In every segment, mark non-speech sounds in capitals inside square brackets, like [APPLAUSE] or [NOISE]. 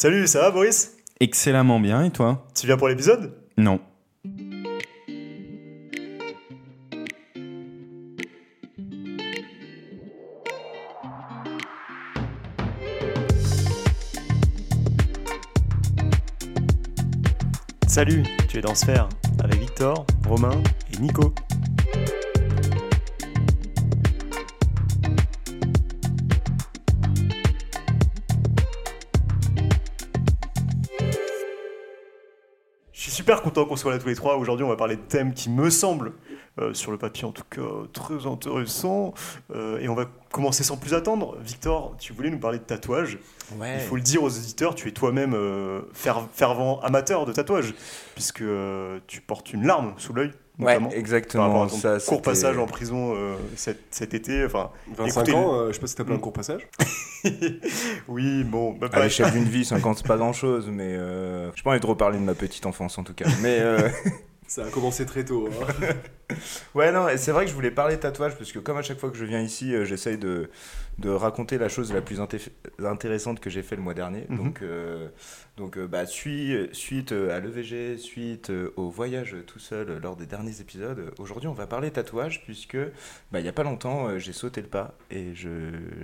Salut, ça va Boris? Excellemment bien, et toi? Tu viens pour l'épisode? Non. Salut, tu es dans Sphère avec Victor, Romain et Nico. Content qu'on soit là tous les trois. Aujourd'hui, on va parler de thèmes qui me semblent, euh, sur le papier en tout cas, très intéressants. Euh, et on va commencer sans plus attendre. Victor, tu voulais nous parler de tatouage. Ouais. Il faut le dire aux auditeurs, tu es toi-même euh, fer- fervent amateur de tatouage, puisque tu portes une larme sous l'œil, notamment. par rapport exactement. à ton Ça, court passage en prison euh, cet, cet été. Enfin, 25 Écoutez, ans, euh, je sais pas si t'as plein de court passage. [LAUGHS] oui, bon, bah, À l'échelle d'une vie, [LAUGHS] 50 c'est pas grand chose, mais euh, j'ai pas envie de reparler de ma petite enfance en tout cas. Mais euh, [LAUGHS] Ça a commencé très tôt. hein. [LAUGHS] ouais, non, et c'est vrai que je voulais parler tatouage parce que comme à chaque fois que je viens ici, euh, j'essaye de, de raconter la chose la plus inté- intéressante que j'ai fait le mois dernier. Mhm. Donc, euh, donc euh, bah, sui- suite euh, à l'EVG, suite au voyage tout seul lors des derniers épisodes, aujourd'hui on va parler tatouage puisque bah, il y a pas longtemps j'ai sauté le pas et je,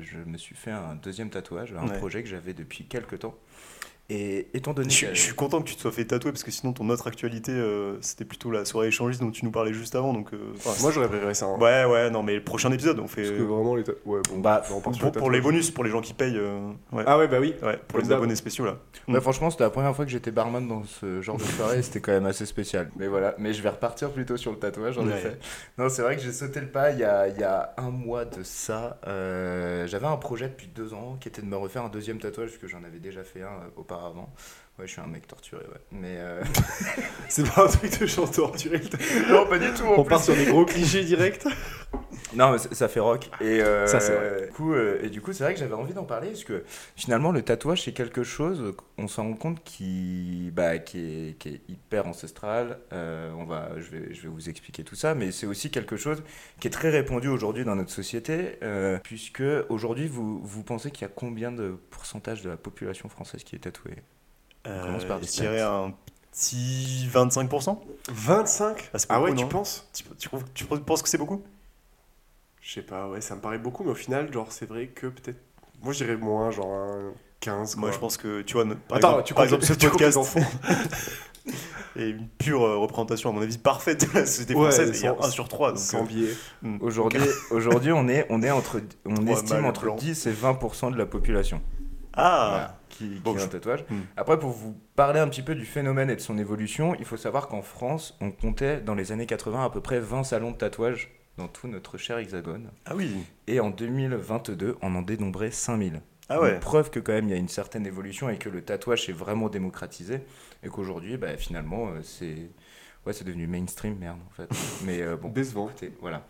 je me suis fait un deuxième tatouage, un Ouais. projet que j'avais depuis quelques temps. Et étant donné Je, que- je suis content que tu te sois fait tatouer parce que sinon ton autre actualité euh, c'était plutôt la soirée échangiste dont tu nous parlais juste avant donc euh, enfin, Moi, j'aurais préféré ça. hein. ouais ouais non mais le prochain épisode on fait Parce que vraiment, les. ta- Ouais, bon, Bah, on part sur pour, le pour les bonus pour les gens qui payent euh, ouais, Ah ouais, bah oui. ouais, pour les abonnés spéciaux là Mm. franchement, c'était la première fois que j'étais barman dans ce genre de soirée, c'était quand même assez spécial. Mais voilà, mais je vais repartir plutôt sur le tatouage en Ouais. effet. Non, c'est vrai que j'ai sauté le pas il y a, il y a un mois de ça. Euh, J'avais un projet depuis deux ans qui était de me refaire un deuxième tatouage, parce que j'en avais déjà fait un euh, auparavant. Ouais, je suis un mec torturé, ouais. Mais euh, [LAUGHS] C'est pas un truc de chant torturé. non, pas du tout. On plus. part sur des gros clichés directs. Non, mais ça fait rock. Et, euh, Ça, c'est vrai. Du coup, euh, et du coup, c'est vrai que j'avais envie d'en parler parce que finalement, le tatouage, c'est quelque chose, on s'en rend compte, qui, bah, qui, est, qui est hyper ancestral. Euh, on va, je, vais, je vais vous expliquer tout ça, mais c'est aussi quelque chose qui est très répandu aujourd'hui dans notre société, euh, puisque aujourd'hui, vous, vous pensez qu'il y a combien de pourcentage de la population française qui est tatouée? Euh, commence par des je dirais un petit 25% 25 Ah, c'est Ah beaucoup, ouais, tu non penses? Tu, tu, trouves- tu penses que c'est beaucoup? Je sais pas, ouais, ça me paraît beaucoup, mais au final, genre, c'est vrai que peut-être. Moi, je dirais moins, genre un 15. moi quoi. je pense que tu vois par Attends, exemple, tu par comptes- exemple ce [LAUGHS] tu comptes les podcast enfants [LAUGHS] est une pure euh, représentation à mon avis parfaite de la société Ouais, française et il y a sans- 1 sur 3 donc, Sans euh, biais. mm. Aujourd'hui, [LAUGHS] aujourd'hui on, est, on, est entre, on estime entre blancs. 10 et 20% de la population. Ah Voilà, qui, qui Bon, a un tatouage. Hmm. Après, pour vous parler un petit peu du phénomène et de son évolution, il faut savoir qu'en France, on comptait dans les années 80 à peu près 20 salons de tatouage dans tout notre cher hexagone. ah oui Et en 2022, on en dénombrait 5000. ah ouais Donc, preuve que quand même il y a une certaine évolution et que le tatouage s'est vraiment démocratisé et qu'aujourd'hui, bah, finalement, euh, c'est ouais, c'est devenu mainstream, merde en fait. [LAUGHS] Mais euh, bon, Décevant. Écoutez, voilà.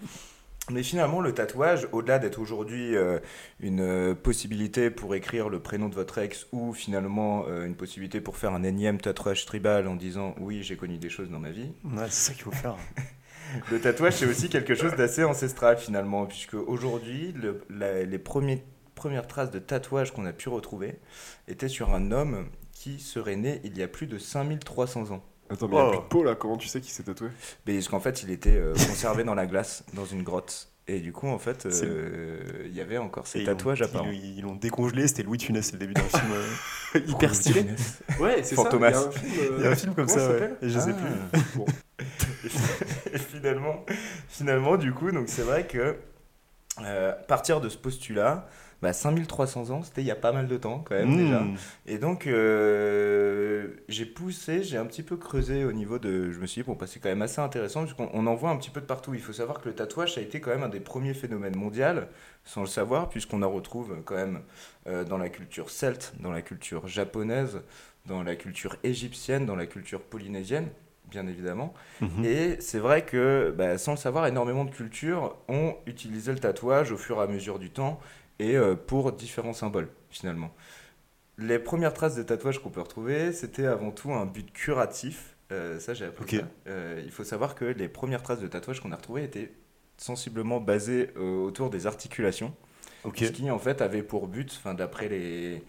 Mais finalement, le tatouage, au-delà d'être aujourd'hui euh, une euh, possibilité pour écrire le prénom de votre ex ou finalement euh, une possibilité pour faire un énième tatouage tribal en disant oui, j'ai connu des choses dans ma vie, Ouais, c'est ça qu'il faut faire [LAUGHS] le tatouage c'est aussi quelque chose d'assez ancestral finalement, puisque aujourd'hui, le- les premiers, premières traces de tatouage qu'on a pu retrouver étaient sur un homme qui serait né il y a plus de 5300 ans. Attends, mais il y a Oh. plus de peau là, comment tu sais qu'il s'est tatoué? Mais parce qu'en fait, il était euh, conservé dans la glace, dans une grotte. Et du coup, en fait, euh, il y avait encore Et ces ils tatouages l'ont- apparents. ils- Ils l'ont décongelé, c'était Louis de Funès, c'est le début d'un film. euh, [LAUGHS] Hyper stylé. [LAUGHS] Ouais, c'est ça. Fantomas. Il y a un film, euh, Il y a un film comme comment ça, ouais. s'appelle? Et je sais Ah. plus. [LAUGHS] Bon. Et finalement, finalement, du coup, donc c'est vrai que euh, partir de ce postulat, bah, 5300 ans, c'était il y a pas mal de temps quand même déjà. Mmh. Et donc, euh, j'ai poussé, j'ai un petit peu creusé au niveau de. Je me suis dit, bon, bah, c'est quand même assez intéressant, puisqu'on on en voit un petit peu de partout. Il faut savoir que le tatouage, ça a été quand même un des premiers phénomènes mondiaux, sans le savoir, puisqu'on en retrouve quand même euh, dans la culture celte, dans la culture japonaise, dans la culture égyptienne, dans la culture polynésienne, bien évidemment. Mhm. Et c'est vrai que, bah, sans le savoir, énormément de cultures ont utilisé le tatouage au fur et à mesure du temps et euh, pour différents symboles, finalement. Les premières traces de tatouage qu'on peut retrouver, c'était avant tout un but curatif. Euh, ça, j'ai appris ça. Euh, il faut savoir que les premières traces de tatouage qu'on a retrouvées étaient sensiblement basées euh, autour des articulations. Ce qui, en fait, avait pour but, d'après les,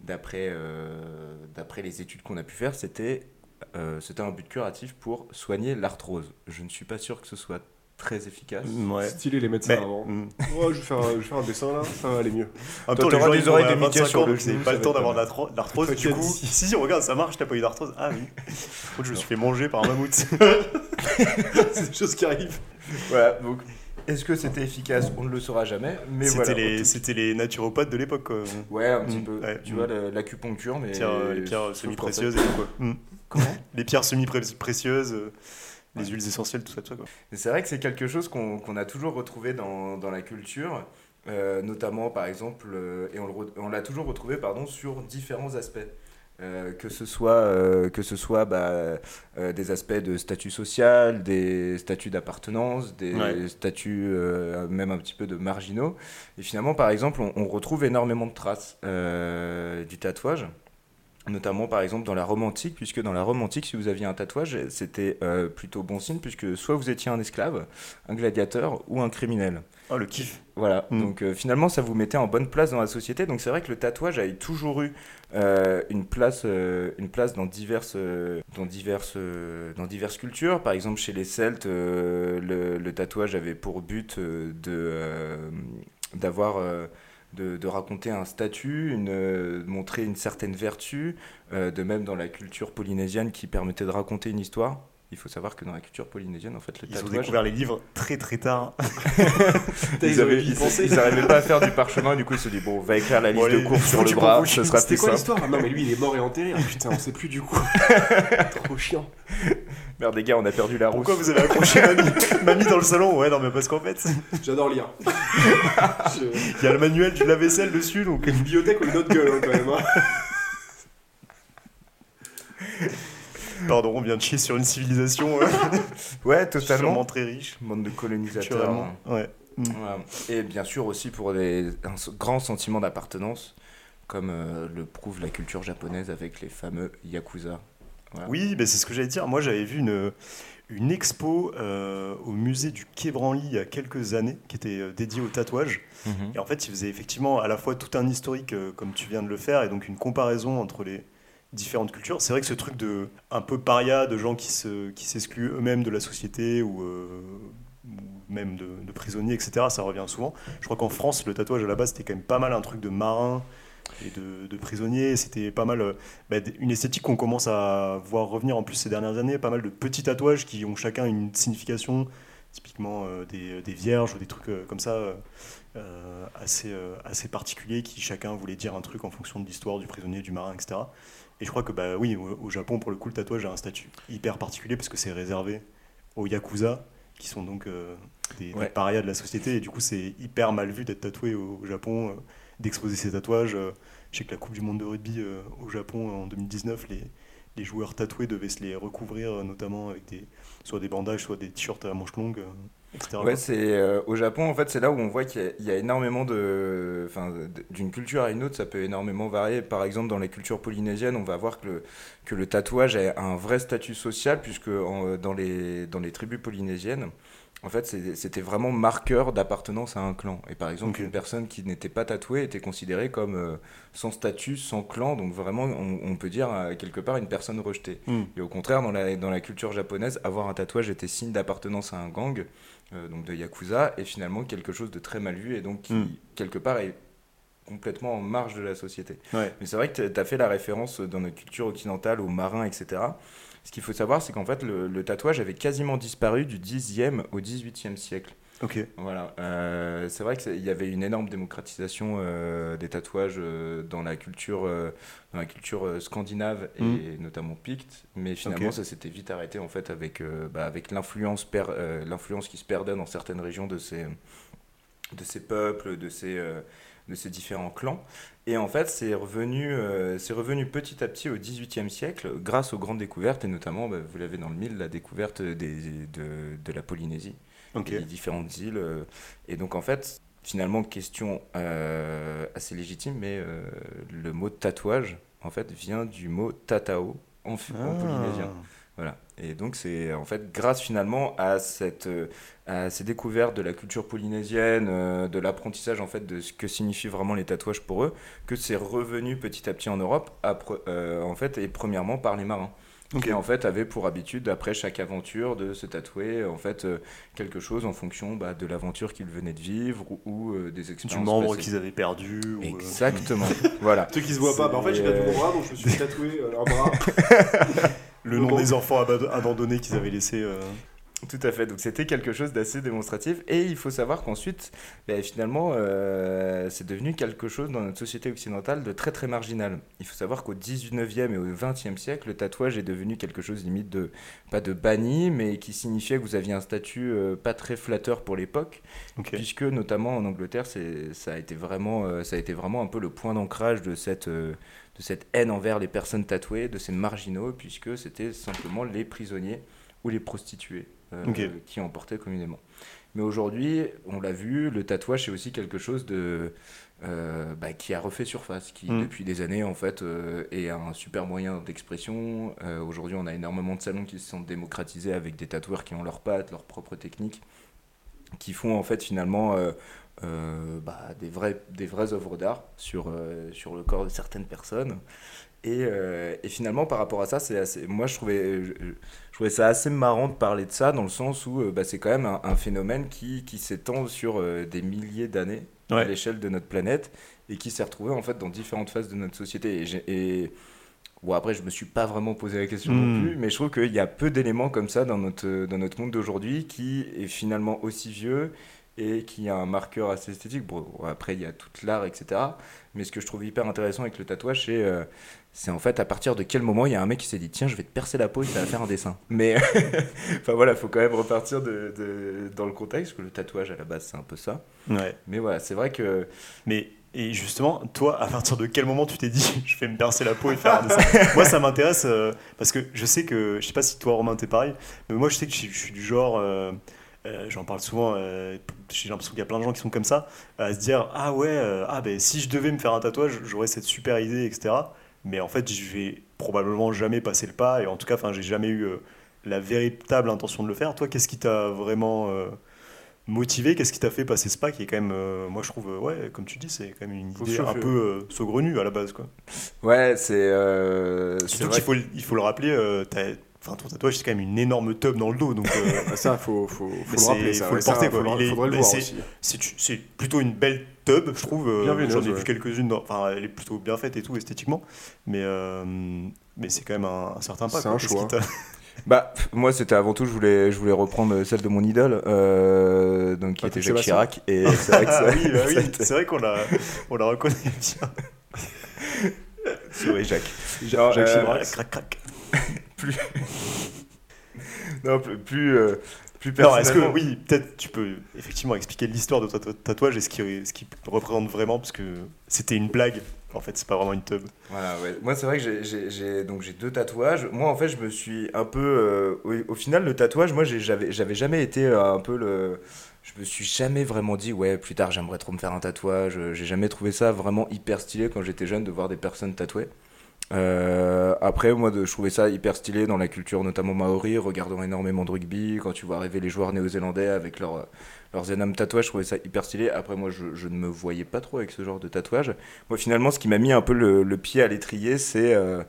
d'après d'après les études qu'on a pu faire, c'était c'était un but curatif pour soigner l'arthrose. Je ne suis pas sûr que ce soit très efficace. Ouais. Stylé les médecins Mais, avant. mm. Ouais, je vais, faire un, je vais faire un dessin là, ça va aller mieux. En même Toi, temps, les t'auras gens, des ils oreilles ont de 25 Mickey sur le c'est genou, pas le temps d'avoir de l'arthrose. Du coup, si. si, regarde, ça marche, t'as pas eu d'arthrose. Ah oui. Je me suis fait manger par un mammouth. [LAUGHS] c'est des choses qui arrivent. Voilà, donc est-ce que c'était efficace? On ne le saura jamais. Mais C'était voilà. les, c'était les naturopathes de l'époque. Ouais, un petit Mm, peu. ouais, tu mm. vois, la- l'acupuncture, mais. Pierres, euh, les pierres semi-précieuses et tout, quoi. Mm. Comment? Les pierres semi-précieuses, euh, les huiles essentielles, tout ça, tout ça, quoi. C'est vrai que c'est quelque chose qu'on qu'on a toujours retrouvé dans, dans la culture, euh, notamment par exemple, euh, et on le re- on l'a toujours retrouvé pardon, sur différents aspects. Euh, que ce soit, que ce soit bah, des aspects de statut social, des statuts d'appartenance, des Ouais. statuts même un petit peu de marginaux. Et finalement, par exemple, on, on retrouve énormément de traces du tatouage. Notamment par exemple dans la Rome antique, puisque dans la Rome antique, si vous aviez un tatouage, c'était euh, plutôt bon signe, puisque soit vous étiez un esclave, un gladiateur ou un criminel. Oh, le kiff. Voilà, Mm. donc euh, finalement ça vous mettait en bonne place dans la société. Donc c'est vrai que le tatouage a toujours eu euh, une, place, euh, une place dans diverses, euh, dans, diverses, euh, dans diverses cultures. Par exemple chez les Celtes, euh, le, le tatouage avait pour but de, d'avoir... euh, de, de raconter un statut, une, euh, de montrer une certaine vertu, euh, de même dans la culture polynésienne qui permettait de raconter une histoire. Il faut savoir que dans la culture polynésienne, en fait, le Ils ont tatouage, découvert les livres très très tard. [LAUGHS] Ils, avaient, dû y ils, penser. ils arrivaient pas à faire du parchemin, du coup ils se dit bon, on va écrire la liste Bon, de courses sur le bras, ce sera plus C'était quoi l'histoire? Non, mais lui il est mort et enterré. Ah, putain, on sait plus du coup. [LAUGHS] Trop chiant. Merde, les gars, on a perdu la roue. Pourquoi vous avez accroché mamie, [LAUGHS] mamie dans le salon Ouais, non, mais parce qu'en fait, J'adore lire. Je- il y a le manuel du lave-vaisselle dessus, donc. Une bibliothèque ou une autre gueule hein, quand même. hein. Pardon, on vient de chier sur une civilisation euh, [LAUGHS] Ouais, totalement. sûrement très riche, Bande de colonisateurs. culturellement. Ouais. Et bien sûr aussi pour des, un grand sentiment d'appartenance, comme euh, le prouve la culture japonaise avec les fameux yakuza. Voilà. Oui, ben c'est ce que j'allais dire. Moi, j'avais vu une, une expo euh, au musée du Quai Branly il y a quelques années qui était euh, dédiée au tatouage. Mhm. Et en fait, il faisait effectivement à la fois tout un historique, euh, comme tu viens de le faire, et donc une comparaison entre les différentes cultures. C'est vrai que ce truc de un peu paria, de gens qui se qui s'excluent eux-mêmes de la société ou, euh, ou même de, de prisonniers, etc. Ça revient souvent. Je crois qu'en France, le tatouage à la base c'était quand même pas mal un truc de marin et de, de prisonniers. C'était pas mal euh, bah, une esthétique qu'on commence à voir revenir en plus ces dernières années. Pas mal de petits tatouages qui ont chacun une signification. Typiquement euh, des, des vierges ou des trucs euh, comme ça. euh, assez, assez particuliers qui chacun voulait dire un truc en fonction de l'histoire du prisonnier, du marin, etc. Et je crois que bah oui, au, au Japon, pour le coup, le tatouage a un statut hyper particulier parce que c'est réservé aux yakuza, qui sont donc des, parias de la société. Et du coup, c'est hyper mal vu d'être tatoué au, au Japon, d'exposer ses tatouages. Euh, je sais que la Coupe du Monde de rugby euh, au Japon en 2019, les, les joueurs tatoués devaient se les recouvrir, euh, notamment avec des, soit des bandages, soit des t-shirts à manches longues, euh, etc. Ouais, c'est euh, au Japon en fait, c'est là où on voit qu'il y a- il y, a énormément de, d'une culture à une autre, ça peut énormément varier. Par exemple, dans les cultures polynésiennes, on va voir que le, que le tatouage a un vrai statut social, puisque en- dans les dans les tribus polynésiennes, en fait, c'était vraiment marqueur d'appartenance à un clan. Et par exemple, une personne qui n'était pas tatouée était considérée comme euh, sans statut, sans clan, donc vraiment, on, on peut dire euh, quelque part une personne rejetée. Hmm. Et au contraire, dans la, dans la culture japonaise, avoir un tatouage était signe d'appartenance à un gang, euh, donc de Yakuza, et finalement quelque chose de très mal vu, et donc qui, Mm. quelque part, est complètement en marge de la société. Ouais. Mais c'est vrai que tu as fait la référence dans notre culture occidentale aux marins, etc. Ce qu'il faut savoir, c'est qu'en fait, le, le tatouage avait quasiment disparu du 10e au 18e siècle. Ok. Voilà, Euh, c'est vrai qu'il y avait une énorme démocratisation euh, des tatouages euh, dans la culture, dans la culture scandinave et Mm. notamment picte, mais finalement ça s'était vite arrêté en fait avec, bah, avec l'influence l'influence qui se perdait dans certaines régions de ces, de ces peuples, de ces, de ces différents clans. Et en fait, c'est revenu, euh, c'est revenu petit à petit au XVIIIe siècle grâce aux grandes découvertes, et notamment, bah, vous l'avez dans le mille, la découverte des, de, de la Polynésie les différentes îles. euh, Et donc, en fait, finalement, question euh, assez légitime, mais le mot tatouage, en fait, vient du mot tatao en, en polynésien. Voilà. Et donc, c'est en fait grâce finalement à, cette, euh, à ces découvertes de la culture polynésienne, euh, de l'apprentissage en fait de ce que signifient vraiment les tatouages pour eux, que c'est revenu petit à petit en Europe, après, euh, en fait, et premièrement par les marins. Ok. Qui en fait avaient pour habitude, après chaque aventure, de se tatouer en fait euh, quelque chose en fonction bah, de l'aventure qu'ils venaient de vivre ou, ou, des Du expériences. membre passées. qu'ils avaient perdu. ou, euh, Exactement. [LAUGHS] voilà. Ceux qui se voient pas, bah en fait j'ai perdu mon bras donc je me suis tatoué euh, un bras. [LAUGHS] le nom des enfants abandonnés qu'ils avaient laissés. Tout à fait, donc c'était quelque chose d'assez démonstratif. Et il faut savoir qu'ensuite, ben, finalement, euh, c'est devenu quelque chose dans notre société occidentale de très très marginal. Il faut savoir qu'au 19e et au 20e siècle, le tatouage est devenu quelque chose limite de, pas de banni, mais qui signifiait que vous aviez un statut euh, pas très flatteur pour l'époque, puisque notamment en Angleterre, ça, a été vraiment, euh, ça a été vraiment un peu le point d'ancrage de cette, de cette haine envers les personnes tatouées, de ces marginaux, puisque c'était simplement les prisonniers ou les prostituées euh, qui en portaient communément. Mais aujourd'hui, on l'a vu, le tatouage c'est aussi quelque chose de, euh, bah, qui a refait surface, qui Mm. depuis des années en fait euh, est un super moyen d'expression. Euh, aujourd'hui, on a énormément de salons qui se sont démocratisés avec des tatoueurs qui ont leurs pattes, leurs propres techniques, qui font en fait finalement bah, des, vrais, des vraies œuvres d'art sur, sur le corps de certaines personnes. Et, et finalement, par rapport à ça, c'est assez, moi je trouvais, je, je trouvais ça assez marrant de parler de ça dans le sens où euh, bah, c'est quand même un, un phénomène qui, qui s'étend sur euh, des milliers d'années à l'échelle de notre planète et qui s'est retrouvé en fait dans différentes phases de notre société. Et, bon, après, je me suis pas vraiment posé la question non plus, mais je trouve qu'il y a peu d'éléments comme ça dans notre, dans notre monde d'aujourd'hui qui est finalement aussi vieux et qui a un marqueur assez esthétique. Bon, après, il y a tout l'art, etc. Mais ce que je trouve hyper intéressant avec le tatouage, c'est euh, c'est en fait à partir de quel moment il y a un mec qui s'est dit tiens, je vais te percer la peau et ça va faire un dessin. Mais [LAUGHS] enfin voilà, faut quand même repartir de, de- dans le contexte, parce que le tatouage à la base, c'est un peu ça. Ouais. Mais voilà, c'est vrai que Mais et justement, toi, à partir de quel moment tu t'es dit [LAUGHS] je vais me percer la peau et faire un dessin? [LAUGHS] Moi, ça m'intéresse euh, parce que je sais que je sais pas si toi, Romain, t'es pareil, mais moi, je sais que je, je suis du genre. euh, euh, J'en parle souvent, euh, j'ai l'impression qu'il y a plein de gens qui sont comme ça, à se dire Ah ouais, euh, ah ben si je devais me faire un tatouage, j'aurais cette super idée, etc. Mais en fait, je vais probablement jamais passer le pas, et en tout cas, enfin, j'ai jamais eu euh, la véritable intention de le faire. Toi, qu'est-ce qui t'a vraiment euh, motivé? Qu'est-ce qui t'a fait passer ce pas qui est quand même, euh, moi je trouve, euh, ouais, comme tu dis, c'est quand même une Faut idée un peu euh, saugrenue à la base, quoi. ouais, c'est euh, Surtout qu'il faut, le- il faut le rappeler, euh, t'as- enfin, ton tatouage c'est quand même une énorme tub dans le dos, donc euh, Bah, [LAUGHS] ça faut, faut, faut le rappeler ça. faut le ouais, ça, porter, quoi. faudra- Il est- faudrait le voir c'est- aussi. c'est c'est plutôt une belle tub, je trouve. euh, Bien J'en ai vu ouais. quelques-unes, dans- enfin elle est plutôt bien faite et tout esthétiquement, mais euh, mais c'est quand même un, un certain pas. C'est quoi. un choix. [LAUGHS] Bah, moi, c'était avant tout, je voulais, je voulais reprendre celle de mon idole, euh, donc qui était Patrick Jacques. Chirac. Et c'est vrai que Ah ça, oui, bah oui, ça été- c'est vrai qu'on la, on la reconnaît bien. [LAUGHS] Souris, Jacques. Ja- Non, Jacques euh, Chirac. Crac, crac. [LAUGHS] Non, plus, plus, euh, plus Non, est-ce que oui, peut-être tu peux effectivement expliquer l'histoire de ton tatou- tatouage et ce qui, ce qui représente vraiment, parce que c'était une blague. En fait, c'est pas vraiment une tub. Voilà, ouais. Moi, c'est vrai que j'ai- donc deux tatouages. Moi, en fait, je me suis un peu. euh, au, au final, le tatouage, moi, j'avais jamais été euh, un peu le. Je me suis jamais vraiment dit, ouais, plus tard, j'aimerais trop me faire un tatouage. J'ai jamais trouvé ça vraiment hyper stylé quand j'étais jeune de voir des personnes tatouées. Euh, après, moi, je trouvais ça hyper stylé dans la culture, notamment maori, regardant énormément de rugby. Quand tu vois arriver les joueurs néo-zélandais avec leur, leurs énormes tatouages, je trouvais ça hyper stylé. Après, moi, je, je ne me voyais pas trop avec ce genre de tatouage. Moi, finalement, ce qui m'a mis un peu le, le pied à l'étrier, c'est euh,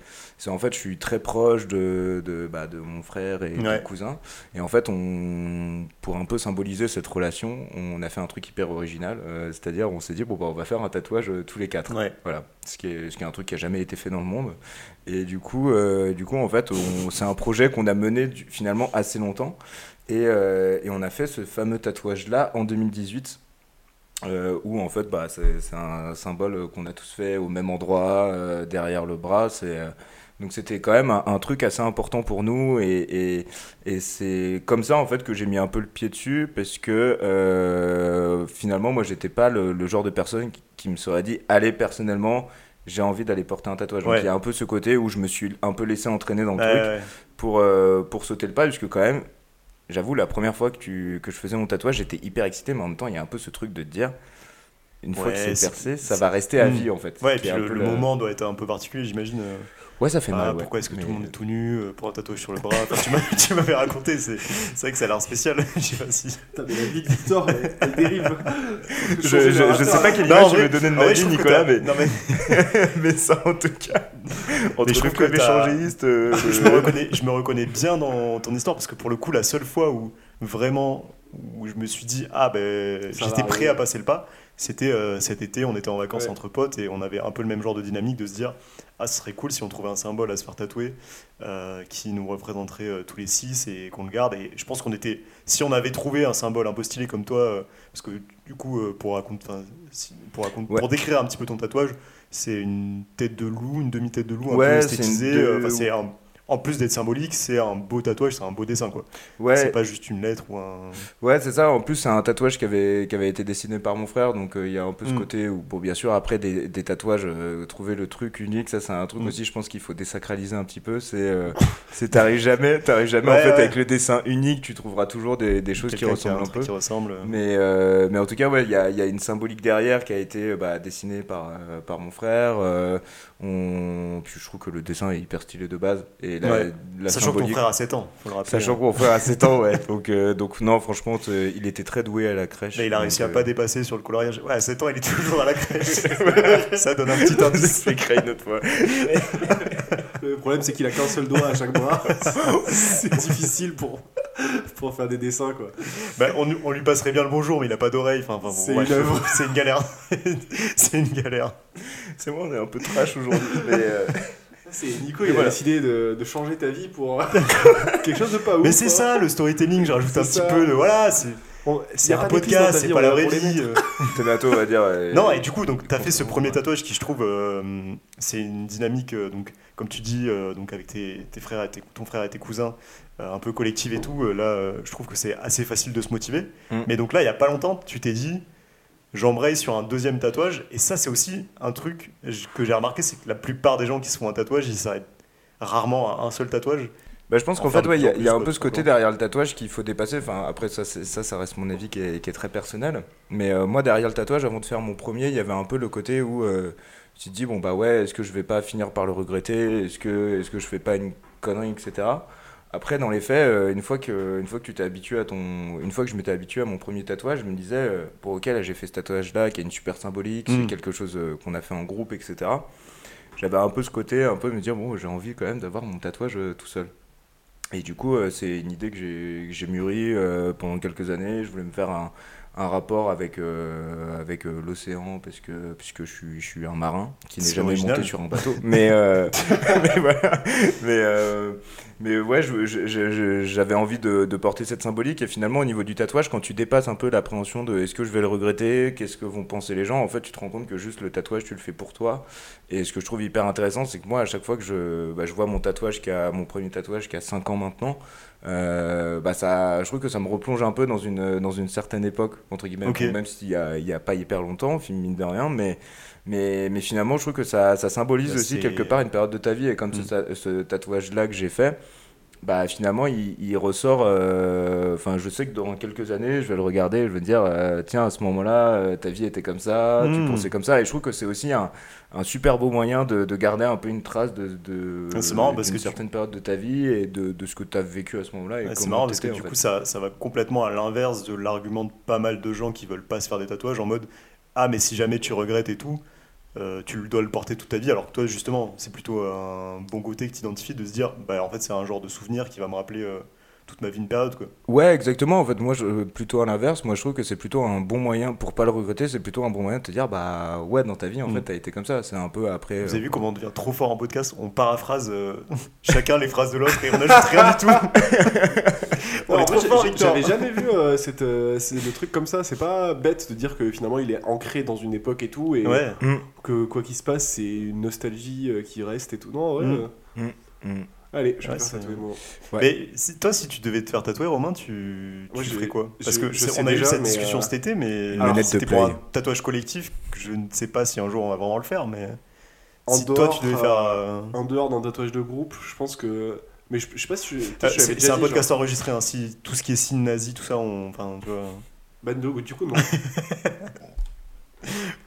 en fait, je suis très proche de, de, bah, de mon frère et Ouais. du cousin. Et en fait, on, pour un peu symboliser cette relation, on a fait un truc hyper original. euh, C'est-à-dire, on s'est dit, bon, bah, on va faire un tatouage euh, tous les quatre. Ouais. Voilà, ce qui, est, ce qui est un truc qui a jamais été fait dans le monde. Et du coup, euh, du coup en fait, c'est un projet qu'on a mené du- finalement assez longtemps. Et, euh, et on a fait ce fameux tatouage-là en 2018. euh, où en fait bah, c'est un symbole qu'on a tous fait au même endroit euh, derrière le bras euh, donc c'était quand même un, un truc assez important pour nous et, et, et c'est comme ça en fait que j'ai mis un peu le pied dessus parce que finalement moi j'étais pas le, le genre de personne qui, qui me serait dit allez personnellement j'ai envie d'aller porter un tatouage donc il y a un peu ce côté où je me suis un peu laissé entraîner dans le Ouais, truc ouais. pour, euh, pour sauter le pas, puisque quand même, j'avoue, la première fois que, tu, que je faisais mon tatouage, j'étais hyper excité, mais en même temps, il y a un peu ce truc de te dire, une fois que c'est percé, ça va rester à Mm. vie, en fait. Ouais, et puis le, moment doit être un peu particulier, j'imagine. Ouais, ça fait Ah, mal. ouais. pourquoi est-ce que tout le Mais- monde est tout nu euh, pour un tatouage sur le bras Enfin, tu [LAUGHS] m'avais raconté, c'est vrai que ça a l'air spécial. [LAUGHS] Je sais pas si. Putain, mais la vie de Victor, elle, elle dérive. Je, je, je sais pas quelle Non, en image je vais donner de ma ouais, vie, Nicolas, t'as- mais, Non, mais [LAUGHS] mais ça en tout cas. Entre je le échangiste, euh, je le- me, reconnais, je me reconnais bien dans ton histoire parce que pour le coup, la seule fois où vraiment où je me suis dit ah ben j'étais prêt à passer le pas, c'était euh, cet été, on était en vacances Ouais. entre potes et on avait un peu le même genre de dynamique de se dire ah ce serait cool si on trouvait un symbole à se faire tatouer euh, qui nous représenterait euh, tous les six et qu'on le garde et je pense qu'on était si on avait trouvé un symbole un peu stylé comme toi euh, parce que du coup pour si- pour raconter Ouais. pour décrire un petit peu ton tatouage c'est une tête de loup une demi tête de loup un Ouais, peu c'est une esthétisée enfin, c'est un- en plus d'être symbolique, c'est un beau tatouage, c'est un beau dessin quoi. Ouais, C'est pas juste une lettre ou un. Ouais, c'est ça. En plus, c'est un tatouage qui avait, qui avait été dessiné par mon frère. Donc, euh, il y a un peu ce Mm. côté où, bon, bien sûr, après des, des tatouages, euh, trouver le truc unique, ça, c'est un truc Mm. aussi, je pense qu'il faut désacraliser un petit peu. C'est, euh, [LAUGHS] c'est t'arrives jamais, t'arrives jamais. en fait, ouais. avec le dessin unique, tu trouveras toujours des, des choses qui ressemblent un peu. Qui ressemble. Mais, mais en tout cas, ouais, il y a, y a une symbolique derrière qui a été bah, dessinée par, par mon frère. Euh, on... Puis je trouve que le dessin est hyper stylé de base. Et la, Ouais. la Sachant que ton symbolique- frère a 7 ans, faut le rappeler. Sachant que mon frère a 7 ans, ouais. [LAUGHS] Donc, euh, donc non, franchement, t- il était très doué à la crèche. Là, il a donc, réussi à euh, pas dépasser sur le coloriage. Ouais, à 7 ans, il est toujours à la crèche. [LAUGHS] Ça donne un petit indice. [LAUGHS] C'est créé une autre fois. Le problème, c'est qu'il a qu'un seul doigt à chaque bras. c'est difficile pour, pour faire des dessins, quoi. Bah, on, on lui passerait bien le bonjour, mais il a pas d'oreille. Enfin, enfin, bon, C'est bref, une œuvre. c'est une galère. c'est une galère. [LAUGHS] C'est moi, on est un peu trash aujourd'hui. Mais euh, [LAUGHS] C'est Nico, il voilà. a décidé de, de changer ta vie pour [LAUGHS] quelque chose de pas ouf. Mais c'est quoi. ça le storytelling, je rajoute C'est un petit ça. peu de. Voilà, c'est On- c'est y a un pas d'épices dans ta podcast, c'est pas on la vraie pour les vie. euh. Tomato, on va dire. euh, Non, et du coup, donc, tu as fait ce premier tatouage qui, je trouve, euh, c'est une dynamique, euh, donc, comme tu dis, euh, donc, avec tes, tes frères et tes- ton frère et tes cousins, euh, un peu collective et tout. euh, là, euh, je trouve que c'est assez facile de se motiver. Mm. Mais donc là, il y a pas longtemps, tu t'es dit, j'embraye sur un deuxième tatouage. Et ça, c'est aussi un truc que j'ai remarqué, c'est que la plupart des gens qui se font un tatouage, ils s'arrêtent rarement à un seul tatouage. Bah, je pense qu'en fait, ouais, il y a, y a un peu ce côté derrière le tatouage qu'il faut dépasser. Enfin, après, ça, ça, ça reste mon avis qui est, qui est très personnel. Mais euh, moi, derrière le tatouage, avant de faire mon premier, il y avait un peu le côté où euh, tu te dis, bon, bah ouais, est-ce que je vais pas finir par le regretter? Est-ce que, est-ce que je fais pas une connerie, etc. Après, dans les faits, euh, une fois que, une fois que tu t'es habitué à ton, une fois que je m'étais habitué à mon premier tatouage, je me disais, euh, pour ok, là, j'ai fait ce tatouage-là, qui a une super symbolique, Mm. c'est quelque chose euh, qu'on a fait en groupe, etc. J'avais un peu ce côté, un peu me dire, bon, j'ai envie quand même d'avoir mon tatouage tout seul. Et du coup, c'est une idée que j'ai mûrie pendant quelques années. Je voulais me faire un, un rapport avec, euh, avec euh, l'océan, parce que, puisque je suis, je suis un marin qui n'est jamais original. monté sur un bateau. [LAUGHS] [LAUGHS] Mais, euh, mais voilà. Mais, mais ouais, j'avais envie de, de porter cette symbolique. Et finalement, au niveau du tatouage, quand tu dépasses un peu l'appréhension de est-ce que je vais le regretter, qu'est-ce que vont penser les gens, en fait, tu te rends compte que juste le tatouage, tu le fais pour toi. Et ce que je trouve hyper intéressant, c'est que moi, à chaque fois que je, bah, je vois mon tatouage, qui a, mon premier tatouage qui a 5 ans maintenant, euh, bah ça, je trouve que ça me replonge un peu dans une, dans une certaine époque, entre guillemets, même s'il n'y a, il y a pas hyper longtemps, mine de rien, mais, mais, mais finalement, je trouve que ça, ça symbolise Bah, aussi quelque part une période de ta vie. Et comme Mm. ce, ce tatouage-là que j'ai fait, bah finalement il, il ressort euh, enfin je sais que dans quelques années je vais le regarder je vais me dire euh, tiens à ce moment là ta vie était comme ça tu Mm. pensais comme ça et je trouve que c'est aussi un, un super beau moyen de, de garder un peu une trace de, de Ah, marrant parce que tu- certaine période de ta vie et de, de ce que tu as vécu à ce moment là et Ouais, c'est marrant parce que du coup, ça, ça va complètement à l'inverse de l'argument de pas mal de gens qui veulent pas se faire des tatouages en mode Ah, mais si jamais tu regrettes et tout, euh, tu dois le porter toute ta vie. Alors que toi, justement, c'est plutôt un bon côté que tu identifies de se dire Bah, en fait, c'est un genre de souvenir qui va me rappeler euh, toute ma vie, une période. Quoi. Ouais, exactement. En fait, moi, je, plutôt à l'inverse, moi, je trouve que c'est plutôt un bon moyen, pour pas le regretter, c'est plutôt un bon moyen de te dire, bah ouais, dans ta vie, en Mm. fait, t'as été comme ça. C'est un peu après. Vous euh, avez vu comment on devient trop fort en podcast? On paraphrase euh, [LAUGHS] chacun les phrases de l'autre et on ajoute rien du tout. [LAUGHS] trop fort, Victor. J'avais jamais vu euh, cette, euh, c'est le truc comme ça. C'est pas bête de dire que finalement il est ancré dans une époque et tout, et Ouais. que quoi qu'il se passe, c'est une nostalgie euh, qui reste et tout. Non, ouais. Mm. euh, mm. Allez, je vais Ouais, faire tatouer. Ouais. Mais si- toi, si tu devais te faire tatouer, Romain, tu, tu Moi, j'ai- ferais quoi? Parce que je c'est- sais on a eu cette discussion euh, cet été, mais c'était pour un tatouage collectif. que Je ne sais pas si un jour on va vraiment le faire, mais En si toi tu devais faire. euh, En dehors d'un tatouage de groupe, je pense que. Mais je, je sais pas si euh, c'est un podcast enregistré, hein, si tout ce qui est signe nazi, tout ça, on, enfin, tu vois. genre, Bah, du coup, non. [LAUGHS]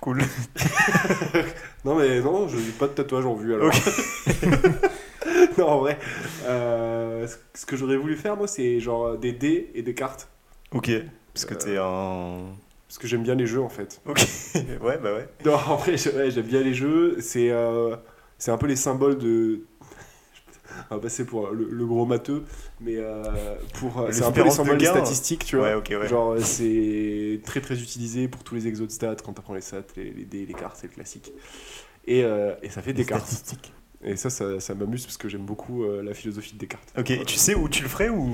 Cool. [LAUGHS] Non, mais non, je n'ai pas de tatouage en vue alors. [LAUGHS] non, en vrai. euh, ce- que j'aurais voulu faire, moi, c'est genre des dés et des cartes. Ok. Parce que t'es un. Parce que j'aime bien les jeux en fait. Ok. ouais, bah ouais. Non, en vrai, ouais, j'aime bien les jeux. C'est euh, c'est un peu les symboles de. On va passer pour le, le gros matheux, mais euh, pour. euh, C'est un peu les symboles statistiques, tu vois. Ouais, ok, ouais. Genre, euh, c'est très très utilisé pour tous les exos de stats quand t'apprends les stats, les, les dés, les cartes, c'est le classique. Et, euh, et ça fait des cartes. statistiques. Et ça, ça, ça m'amuse parce que j'aime beaucoup euh, la philosophie de Descartes. Ok, tu sais où tu le ferais ou?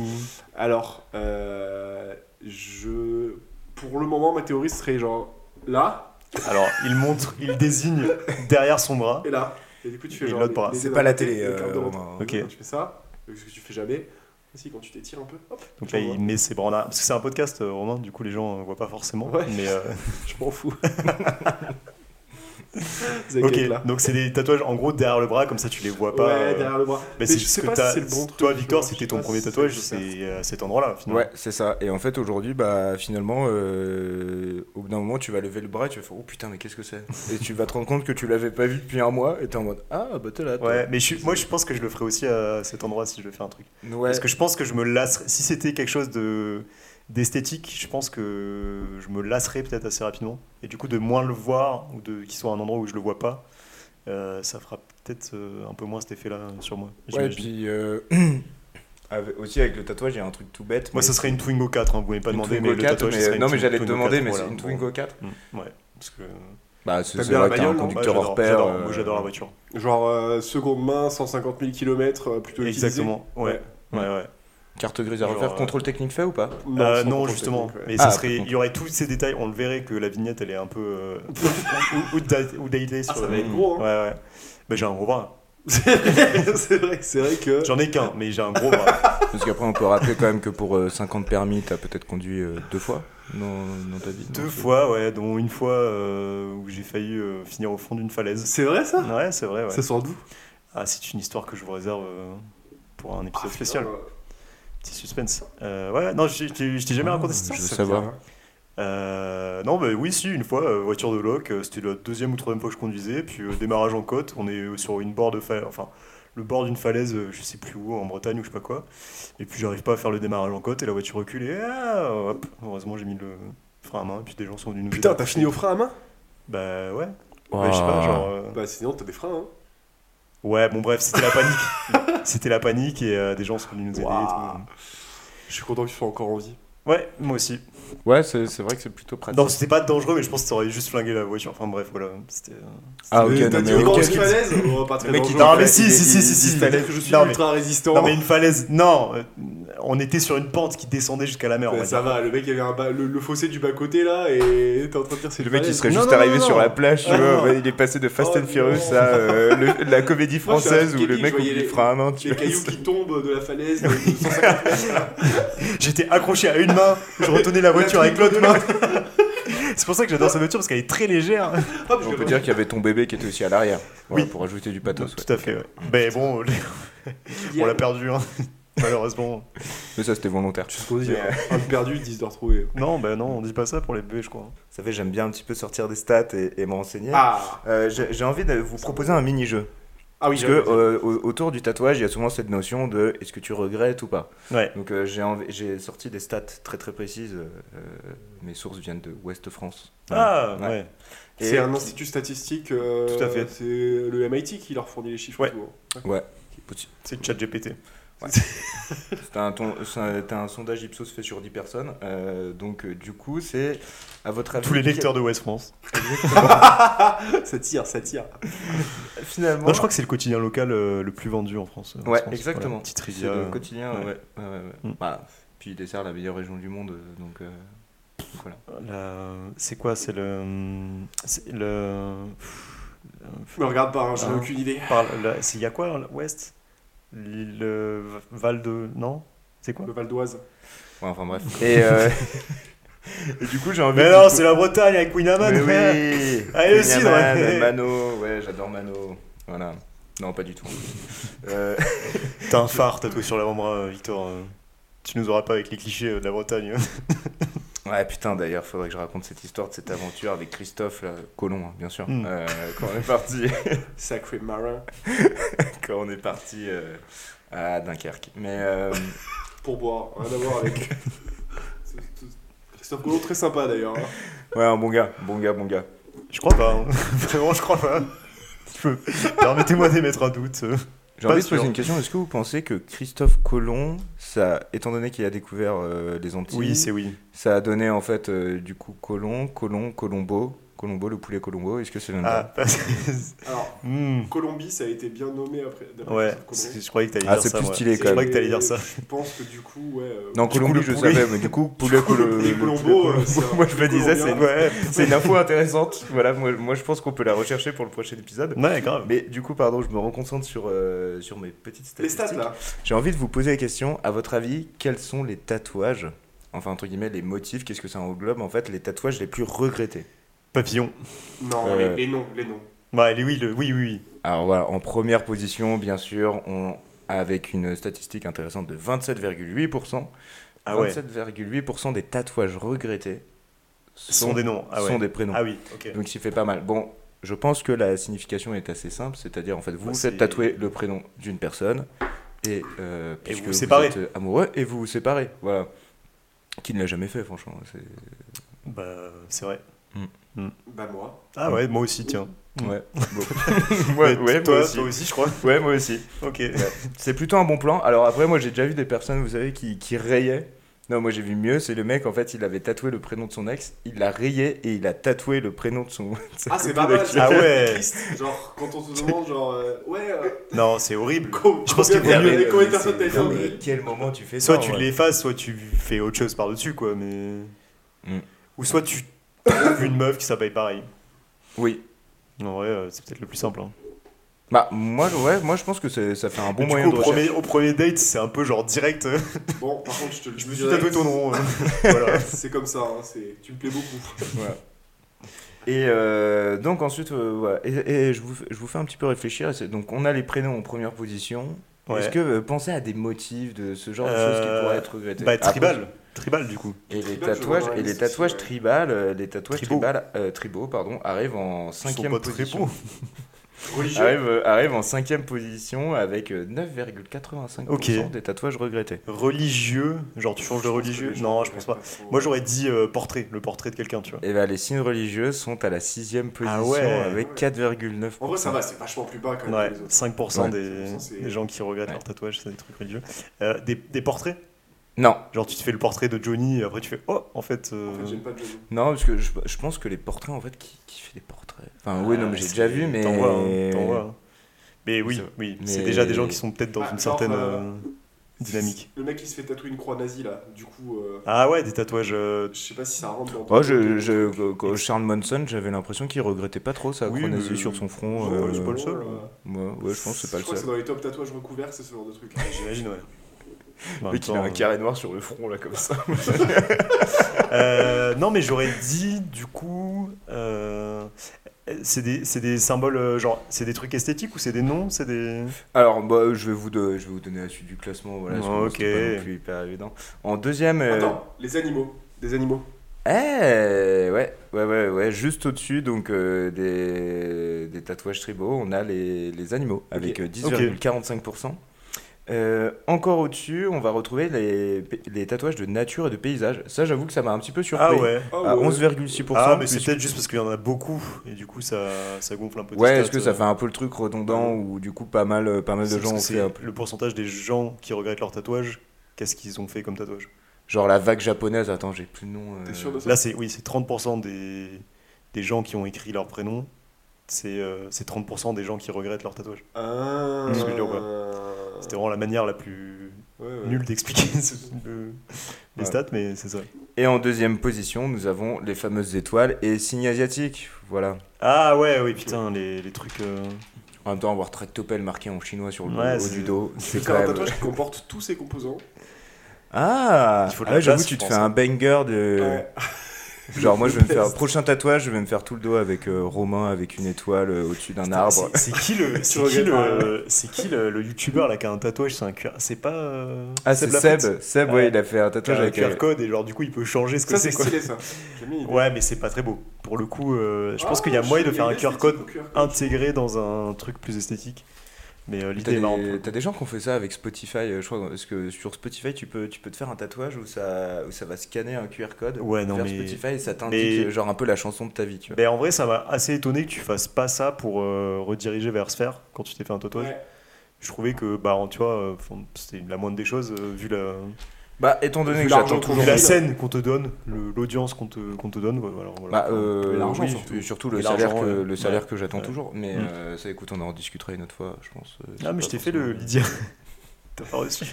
Alors, euh, je. Pour le moment, ma théorie serait genre là Alors, il montre, il désigne derrière son bras. et là. Et du coup, tu fais genre. l'autre bras. C'est pas la télé, euh. Ok. Tu fais ça, ce que tu fais jamais. Aussi, quand tu t'étires un peu, hop. Donc là, il met ses bras en arrière. Parce que c'est un podcast, euh, Romain, du coup, les gens ne voient pas forcément. Ouais. Mais. euh, [LAUGHS] Je m'en fous. [LAUGHS] [LAUGHS] Ok, donc c'est des tatouages en gros derrière le bras, comme ça tu les vois pas. ouais, euh, derrière le bras. Mais, Mais c'est juste sais que pas si le bon truc, Toi, Victor, c'était ton premier tatouage, c'est à cet endroit-là, finalement. Ouais, c'est ça. Et en fait, aujourd'hui, bah, finalement, euh, au bout d'un moment, tu vas lever le bras et tu vas faire Oh putain, mais qu'est-ce que c'est? Et tu vas te rendre compte que tu l'avais pas vu depuis un mois et t'es en mode Ah, bah t'es là. toi. Ouais, mais je moi je pense que je le ferais aussi à cet endroit si je devais faire un truc. Ouais. Parce que je pense que je me lasserais. Si c'était quelque chose de d'esthétique, je pense que je me lasserais peut-être assez rapidement. Et du coup, de moins le voir ou de qu'il soit un endroit où je le vois pas, euh, ça fera peut-être euh, un peu moins cet effet-là sur moi. Ouais, puis euh, [CLEARS THROAT] avec- aussi avec le tatouage, il y a un truc tout bête. Moi, ça serait une Twingo 4, hein, vous m'avez pas demandé, mais le 4, tatouage, mais- serait une Non, mais j'allais te demander, 4, mais voilà. c'est une Twingo 4 Mm, Ouais, parce que. Bah, c'est vrai la que un conducteur Ouais, hors pair. j'adore, moi, j'adore la voiture. Genre euh, seconde main, 150 000 km plutôt utilisé. Exactement, ouais. Ouais, ouais. Carte grise à refaire, euh, contrôle technique fait ou pas Euh, non, contrôle justement. technique, ouais. Mais Ah, ça serait, par il y aurait tous ces détails. On le verrait que la vignette, elle est un peu euh, [LAUGHS] ou, ou, Ah, sur ça va être gros, Ouais, hein. ouais. Mais j'ai un gros bras. [LAUGHS] [LAUGHS] c'est vrai, c'est vrai que. J'en ai qu'un, mais j'ai un gros bras. Parce qu'après, on peut rappeler quand même que pour euh, 50 permis, t'as peut-être conduit euh, deux fois dans, dans ta vie. Deux fois, ouais, dont une fois euh, où j'ai failli euh, finir au fond d'une falaise. C'est vrai ça? Ouais, c'est vrai, ouais. Ça sort d'où? Ah, c'est une histoire que je vous réserve euh, pour un épisode spécial. Petit suspense. Euh, ouais, non, je t'ai je t'ai jamais Ah, raconté cette je histoire. veux savoir. Euh, non, bah oui, si, une fois, euh, voiture de loc, euh, c'était la deuxième ou troisième fois que je conduisais, puis euh, démarrage en côte, on est sur une bord de falaise, enfin, le bord d'une falaise, je sais plus où, en Bretagne ou je sais pas quoi, et puis j'arrive pas à faire le démarrage en côte, et la voiture recule, et ah, hop, heureusement j'ai mis le frein à main, et puis des gens sont venus nous Putain, t'as fini au frein à main? Bah ouais, Ouais, je sais pas, genre... euh, Bah sinon t'as des freins, hein. Ouais, bon bref, c'était la [LAUGHS] panique, c'était la panique, et euh, des gens sont venus nous aider et Waouh. tout. Je suis content que tu sois encore en vie. Ouais, moi aussi. Ouais, c'est c'est vrai que c'est plutôt pratique. Non, c'était pas dangereux, mais je pense que ça aurait juste flingué la voiture, enfin bref, voilà, c'était... euh, ah, ok, Mais non, T'as mais dit une ok. grosse falaise. Non, mais si, si, si, si, si. il- C'est-à-dire que je suis Non, mais- ultra résistant. Non mais une falaise, non, euh, on était sur une pente qui descendait jusqu'à la mer. ça va, le mec il avait le, fossé du bas côté là et t'es en train de dire c'est Le mec, il falaise. serait juste arrivé sur la plage, il est passé de Fast Oh, and Furious à euh, la comédie française où le mec oublie frein à main, tu Les cailloux qui tombent de la falaise de 150 mètres. [LAUGHS] J'étais accroché à une main, je retenais la voiture [LAUGHS] avec l'autre main. [LAUGHS] C'est pour ça que j'adore cette voiture parce qu'elle est très légère. Hop, je On peut dire qu'il y avait ton bébé qui était aussi à l'arrière. Voilà, Oui. Pour ajouter du pathos. ouais. Tout à fait. ouais. Mais bon, les- on l'a perdu, hein. [LAUGHS] malheureusement. Mais ça, c'était volontaire. Tu sais ce qu'on dit, Mais, hein. un de perdu, 10 de retrouvé. Non, bah non, on dit pas ça pour les bébés, je crois. Vous savez, j'aime bien un petit peu sortir des stats et, et me renseigner. Ah Euh, J'ai j'ai envie de vous proposer un mini-jeu. Ah oui, Parce que euh, au- autour du tatouage, il y a souvent cette notion de est-ce que tu regrettes ou pas. Ouais. Donc euh, j'ai j'ai sorti des stats très très précises. euh, mes sources viennent de Ouest France. Ah, Ouais. ouais. Et- C'est un institut statistique. euh, Tout à fait. C'est le MIT qui leur fournit les chiffres. Ouais. tout, hein. Ouais. C'est le GPT. [LAUGHS] C'était un, sondage Ipsos fait sur 10 personnes. euh, donc euh, du coup, c'est à votre avis Tous les lecteurs de West France. [LAUGHS] ça tire, ça tire. finalement. Non, je crois que c'est le quotidien local euh, le plus vendu en France. Ouais, France. exactement. Voilà, petite le quotidien, ouais. ouais. ouais, ouais, ouais. Mm. Bah, puis il dessert la meilleure région du monde, donc euh, voilà. La- C'est quoi C'est le. C'est le. Me regarde pas, hein, j'en ai Ah. aucune idée. Il y a quoi, l'Ouest? Le Val de. Non C'est quoi Le Val d'Oise. Ouais, enfin bref. Et, euh, [LAUGHS] et du coup, j'ai envie Mais de- non, c'est la Bretagne avec Queen Amman. Mais ouais. oui Allez, aussi. Mano, ouais, j'adore Mano. Voilà. Non, pas du tout. [LAUGHS] Euh, T'as un phare tatoué sur l'avant-bras, euh, Victor. euh. Tu nous auras pas avec les clichés de la Bretagne. [LAUGHS] Ouais, putain, d'ailleurs, faudrait que je raconte cette histoire de cette aventure avec Christophe là, Colomb, hein, bien sûr. Mm. Euh, quand on est parti, [LAUGHS] Sacré marin. [LAUGHS] quand on est parti euh, à Dunkerque. Mais euh, Pour boire, rien à voir avec. Christophe Colomb, très sympa d'ailleurs. hein. ouais, un bon gars, bon gars, bon gars. Je crois pas. hein. [LAUGHS] Vraiment, je crois pas. Permettez-moi d'émettre un doute. J'ai envie de poser une question. Est-ce que vous pensez que Christophe Colomb, ça, étant donné qu'il a découvert euh, les Antilles, Oui, c'est oui. ça a donné en fait euh, du coup Colomb, Colomb, Colombo, Colombo, le poulet Colombo. Est-ce que c'est le même Ah, parce- [LAUGHS] Alors, Hmm. Colombie, ça a été bien nommé après. d'après Ouais, Christophe Colomb. c'est- je croyais que t'allais Ah, dire c'est ça. plus moi. stylé, Je quand même. croyais que t'allais dire ça. Je pense que du coup, ouais. euh, Non, Du coup, Colombi, le je poulet. savais, mais du coup, [LAUGHS] poulet Colombo. Euh, c'est un [LAUGHS] moi je me poulet disais, c'est colombien. Ouais, c'est une info intéressante. Voilà, moi, moi je pense qu'on peut la rechercher pour le prochain épisode. ouais, grave. Mais du coup, pardon, je me reconcentre sur, euh, sur mes petites Les statistiques. stats là. J'ai envie de vous poser la question, à votre avis, quels sont les tatouages, enfin entre guillemets les motifs, qu'est-ce que ça englobe en fait, les tatouages les plus regrettés? Papillon. Non, Euh, les, les noms, les noms. Ouais, les- oui, le- oui, oui, oui. Alors voilà, en première position, bien sûr, on, avec une statistique intéressante de 27,8%. Ah ouais. 27,8% des tatouages regrettés sont des noms. Ah ouais. sont des prénoms. Ah oui, ok. Donc il fait pas mal. Bon, je pense que la signification est assez simple, c'est-à-dire en fait vous Bah, faites tatouer le prénom d'une personne et, euh, Et vous vous séparez. êtes, amoureux et vous vous séparez. Voilà. Qui ne l'a jamais fait, franchement. c'est- Bah, c'est vrai. Bah moi. Ah ouais, moi aussi, tiens. Ouais. [LAUGHS] Bon. [LAUGHS] ouais, ouais, toi, moi aussi. toi aussi, je crois. Ouais, moi aussi. Ok. C'est plutôt un bon plan. Alors après, moi j'ai déjà vu des personnes, vous savez, qui, qui rayaient. Non, moi j'ai vu mieux, c'est le mec, en fait, il avait tatoué le prénom de son ex, il l'a rayé et il a tatoué le prénom de son. [LAUGHS] de Ah, c'est pas mal. Ah ouais. triste. Genre, quand on te demande, genre, euh, ouais. euh, Non, c'est horrible. co- Je pense qu'il vaut mieux- Combien de personnes t'as non, mais quel moment tu fais Soit ça tu en vrai l'effaces, soit tu fais autre chose par-dessus, quoi. Mais. Mm. Ou soit tu [COUGHS] une meuf qui s'appelle pareil. Oui. En vrai, euh, c'est peut-être le plus simple. hein. Bah, moi, ouais, moi je pense que c'est- ça fait un bon du moyen coup, de recherche. premier, au premier date, c'est un peu genre direct. euh, [LAUGHS] Bon, par contre, je te le je dis me suis direct, tatoué ton nom. [LAUGHS] euh. voilà. C'est comme ça, hein, c'est- tu me plais beaucoup. [LAUGHS] Voilà. Et euh, donc ensuite, euh, voilà. Et, et je, vous, fais- je vous fais un petit peu réfléchir. et c'est- Donc on a les prénoms en première position. Ouais. Est-ce que euh, pensez à des motifs de ce genre de choses qui Euh, pourraient être regrettées Bah, Après, tribal. Tribal, du coup. Et les Tribal, tatouages, et les tatouages tribal, euh, les tatouages Tribaux. tribal, euh, tribaux, pardon, arrivent en cinquième pas très position. [LAUGHS] Arrivent, euh, arrivent en cinquième position avec euh, 9,85% Ok. des tatouages regrettés. Religieux, genre tu changes de religieux Non, je pense pas. Moi j'aurais dit euh, portrait, le portrait de quelqu'un, tu vois. Et ben les signes religieux sont à la sixième position Ah ouais. avec 4,9%. En vrai, ça va, c'est vachement plus bas quand même. Ouais, que les autres. 5% Ouais. Des, 5%, c'est- des gens qui regrettent Ouais. leur tatouage, c'est des trucs religieux. Euh, des, des portraits? Non, Genre tu te fais le portrait de Johnny et après tu fais Oh, en fait. euh, En fait, j'aime pas Johnny. non, parce que je, je pense que les portraits, en fait, qui, qui fait des portraits Enfin, oui, non, mais j'ai c'est- déjà vu, mais. T'en vois, hein, t'en vois, hein. Mais oui, oui, mais- c'est déjà des gens qui sont peut-être dans Ah, une genre, certaine euh, euh, dynamique. Le mec qui se fait tatouer une croix nazie là, du coup, euh, Ah ouais, des tatouages. euh, je sais pas si ça rentre dans. Oh, je, je, quand Charles Manson, j'avais l'impression qu'il regrettait pas trop sa Oui, croix nazie sur son front. Ouais, euh, c'est pas le seul. euh, Ouais, ouais, je pense que c'est pas je le crois que c'est seul. dans les top tatouages recouverts, c'est ce genre de truc. J'imagine, ouais. Le mec, il a un carré noir sur le front, là, comme ça. [LAUGHS] Euh, non, mais j'aurais dit, du coup, euh, c'est des, c'est des symboles, euh, genre, c'est des trucs esthétiques ou c'est des noms C'est des. Alors, bah, je, vais vous de- je vais vous donner la suite du classement, voilà. bon, Ok. pas non plus hyper évident. En deuxième. euh, Attends, les animaux. Des animaux. Eh, ouais, ouais, ouais, ouais, juste au-dessus donc euh, des, des tatouages tribaux, on a les, les animaux avec euh, 10,45%. Euh, encore au-dessus, on va retrouver les, les tatouages de nature et de paysage. Ça, j'avoue que ça m'a un petit peu surpris. Ah ouais. Ah À ouais. 11,6%. Ah, mais c'est peut-être juste parce qu'il y en a beaucoup et du coup ça, ça gonfle un peu. Ouais, est-ce que ça euh. fait un peu le truc redondant ou du coup pas mal, pas mal de gens ont fait un c'est peu- le pourcentage des gens qui regrettent leur tatouage. Qu'est-ce qu'ils ont fait comme tatouage? Genre la vague japonaise, attends, j'ai plus le nom. euh, T'es sûr de ça? Là, c'est oui, c'est 30% des, des gens qui ont écrit leur prénom. C'est euh, c'est 30% des gens qui regrettent leur tatouage. Ah. Que C'était vraiment la manière la plus Ouais, ouais. nulle d'expliquer [LAUGHS] le- les Ouais. stats, mais c'est ça. Et en deuxième position, nous avons les fameuses étoiles et signes asiatiques. Voilà. Ah ouais, oui, putain, les, les trucs. euh, En même temps, avoir tractopelle marqué en chinois sur le Ouais, haut du dos, c'est quand un même. tatouage qui comporte tous ses composants. Ah, ah j'avoue, tu te fais hein. un banger de. Ouais. [LAUGHS] Genre, moi, je vais me faire. [LAUGHS] Prochain tatouage, je vais me faire tout le dos avec euh, Romain, avec une étoile euh, au-dessus d'un arbre. C'est c'est qui le, [LAUGHS] c'est Tu qui le, c'est qui le, le youtubeur là qui a un tatouage C'est un C'est pas. euh, Ah, c'est Seb. Seb, ouais, Ouais. il a fait un tatouage un avec. QR euh, code et genre du coup il peut changer ce que Ça, c'est c'est quoi. stylé, ça. Ouais, mais c'est pas très beau. Pour le coup, euh, je pense Ah, qu'il y a moyen de faire un QR code. intégré dans un truc plus esthétique. Mais euh, T'as l'idée est t'as des gens qui ont fait ça avec Spotify, euh, je crois, parce que sur Spotify, tu peux, tu peux te faire un tatouage où ça, où ça va scanner un QR code Ouais, non, mais- Spotify et ça t'indique mais- euh, genre un peu la chanson de ta vie, tu vois. Mais en vrai, ça m'a assez étonné que tu fasses pas ça pour euh, rediriger vers Sphere quand tu t'es fait un tatouage. Ouais. Je trouvais que, bah, tu vois, c'était la moindre des choses vu la, Bah, étant donné que l'argent j'attends toujours. la scène qu'on te donne, l'audience qu'on te, qu'on te donne. voilà, voilà. Bah, euh, Et l'argent, oui, surtout. le Et salaire que, le salaire Ouais. que j'attends Ouais. toujours. Mais Mm. euh, ça, écoute, on en discutera une autre fois, je pense. ah, mais pas je t'ai fait le Lydia. [LAUGHS] T'as pas reçu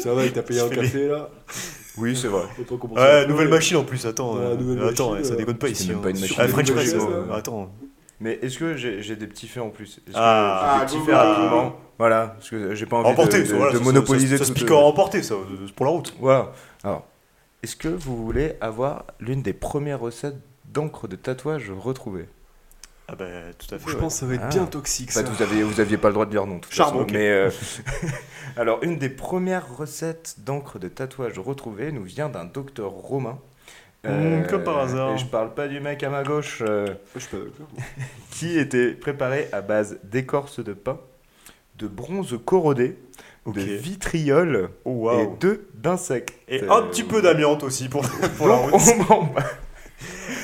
Ça va, il t'a payé [LAUGHS] un café là. Oui, c'est vrai. À- nouvelle machine en plus, attends. Euh, attends, machine, ça déconne pas ici. même hein. pas une machine Ah, French Press, attends. Mais est-ce que j'ai des petits faits en plus? Est-ce que Ah. j'ai des petits Ah, faits rapidement? Voilà, parce que j'ai pas envie Remporté, de, ça, de- voilà, de ça, monopoliser ça, ça, tout. se pique ça, euh, c'est pour la route. Voilà. Alors, est-ce que vous voulez avoir l'une des premières recettes d'encre de tatouage retrouvées? Ah, bah, tout à fait. Je ouais. pense que ça va être Ah. bien toxique En ça. fait, vous aviez, vous aviez pas le droit de dire non. de toute Charbon, façon, ok. Mais euh, [LAUGHS] [LAUGHS] alors, une des premières recettes d'encre de tatouage retrouvées nous vient d'un docteur romain. Euh, Mmh, comme par hasard. Et je parle pas du mec à ma gauche euh, Je suis pas d'accord. [LAUGHS] qui était préparé à base d'écorce de pin, de bronze corrodé, de vitriol Oh, et d'œufs d'insectes. Et Euh, un petit peu d'amiante aussi pour, pour la route. [LAUGHS] on-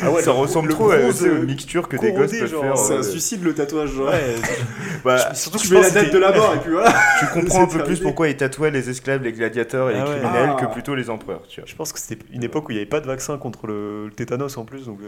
Ah ouais, ça le- ressemble le trop à euh, mixtures que des gosses peuvent faire. C'est euh, un suicide le tatouage. [LAUGHS] bah, surtout que Tu mets la date de la mort et puis voilà. [LAUGHS] tu comprends un peu plus pourquoi ils tatouaient les esclaves, les gladiateurs et les Ah criminels Ah. que plutôt les empereurs. Je pense que c'était une époque où il n'y avait pas de vaccin contre le, le tétanos en plus, donc.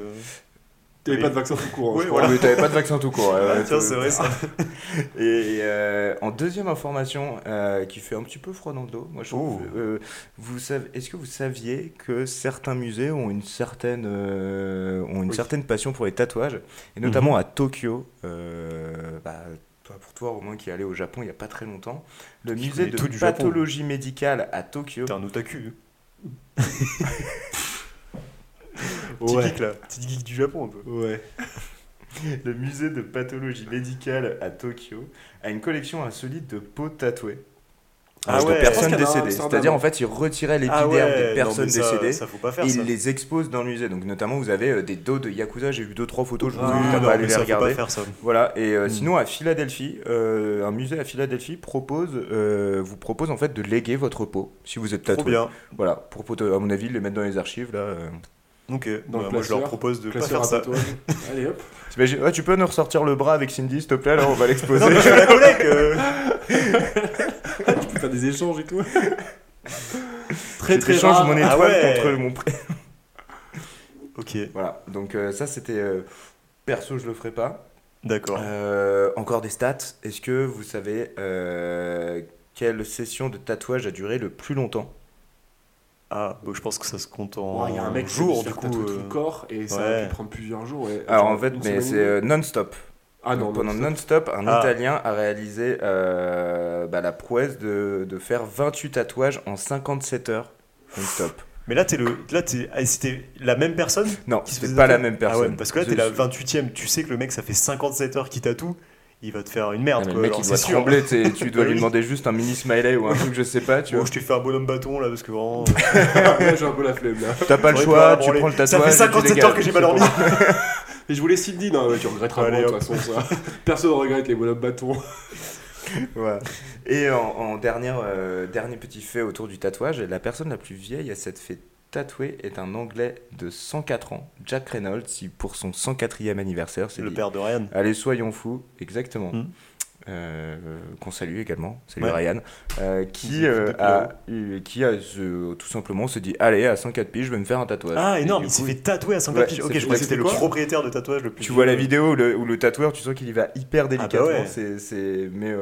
Euh, T'avais pas de vaccin tout court. hein, Oui, voilà. t'avais pas de vaccin tout court. tiens, c'est vrai ça. [LAUGHS] Et euh, en deuxième information euh, qui fait un petit peu froid dans le dos, moi je trouve, Oh. euh, vous savez, est-ce que vous saviez que certains musées ont une certaine, euh, ont une Oui. certaine passion pour les tatouages, et notamment à Tokyo. euh, bah, toi, pour toi, Romain, qui est allé au Japon il y a pas très longtemps, le Je musée de pathologie médicale à Tokyo. T'es un otaku. [LAUGHS] Petit Ouais. geek là, petit geek du Japon un peu. Ouais. [LAUGHS] Le musée de pathologie médicale à Tokyo a une collection insolite de peaux tatouées. Ah de personnes décédées. C'est-à-dire, en fait, ils retiraient Ah l'épiderme ouais, des personnes ça- décédées. Ça faire et ils les exposent dans le musée. Donc, notamment, vous avez euh, des dos de Yakuza. J'ai vu deux, trois photos. Je vous Ah, invite à non, pas aller les regarder. pas faire ça. Voilà. Et euh, Mm. sinon, à Philadelphie, euh, un musée à Philadelphie propose, vous propose en fait de léguer votre peau si vous êtes Trop tatoué. bien. Voilà. Pour, à mon avis, les mettre dans les archives là. Euh. Ok, Dans bah, moi je leur propose de pas faire ça. [LAUGHS] Allez hop. Ouais, tu peux nous ressortir le bras avec Cindy, s'il te plaît. Là, on va l'exposer. Je la collègue. euh. [LAUGHS] Tu peux faire des échanges et tout. [LAUGHS] très très J'échange rare. mon étoile Ah ouais. contre mon prix. Ok, Voilà, donc euh, ça c'était. euh, perso, je le ferai pas. d'accord. Euh, encore des stats. Est-ce que vous savez euh, quelle session de tatouage a duré le plus longtemps? Ah, bah, je pense que ça se compte en Ouais, Il y a un mec se du coup. tout euh, le corps et ça ouais. a pu prendre plusieurs jours. Alors en fait, mais c'est euh, non-stop. Ah non, pendant non. non-stop, un Ah. Italien a réalisé euh, bah, la prouesse de, de faire 28 tatouages en 57 heures non-stop. Mais là, t'es le... là t'es... ah, c'était la même personne Non, qui se c'était faisait pas la même Ah ouais, personne. parce que là, t'es la suis- 28ème. Tu sais que le mec, ça fait 57 heures qu'il tatoue. Il va te faire une merde. Ah, mais quoi. le mec, il doit trembler, tu dois Bah [LAUGHS] lui demander juste un mini smiley ou un [LAUGHS] truc, je sais pas, tu Bon, vois. je t'ai fait un bonhomme bâton là parce que vraiment. [LAUGHS] Là, j'ai un peu la flemme là. T'as pas le choix, pas tu prends le tatouage. Ça fait et tu 57 dégages. heures que j'ai pas dormi. Et je voulais Cindy, non, ouais, tu regretteras de toute façon ça. Personne ne regrette les bonhommes bâtons. Et en, en dernière, euh, dernier petit fait autour du tatouage, la personne la plus vieille à s'être fait tatouer est un Anglais de 104 ans, Jack Reynolds, qui pour son 104e anniversaire s'est Le dit père de Ryan. Allez, soyons fous, exactement. Hmm. Euh, qu'on salue également, salut Ouais. Ryan, euh, qui, euh, écoutent a, qui a tout simplement se dit Allez, à 104 piges, je vais me faire un tatouage. Ah, Et énorme, il s'est fait tatouer à 50 Ouais, piges. Ok, je crois que c'était le propriétaire de tatouage le plus. Tu vois la vidéo où le, où le tatoueur, tu sens qu'il y va hyper délicatement. ouais. c'est, c'est... Mais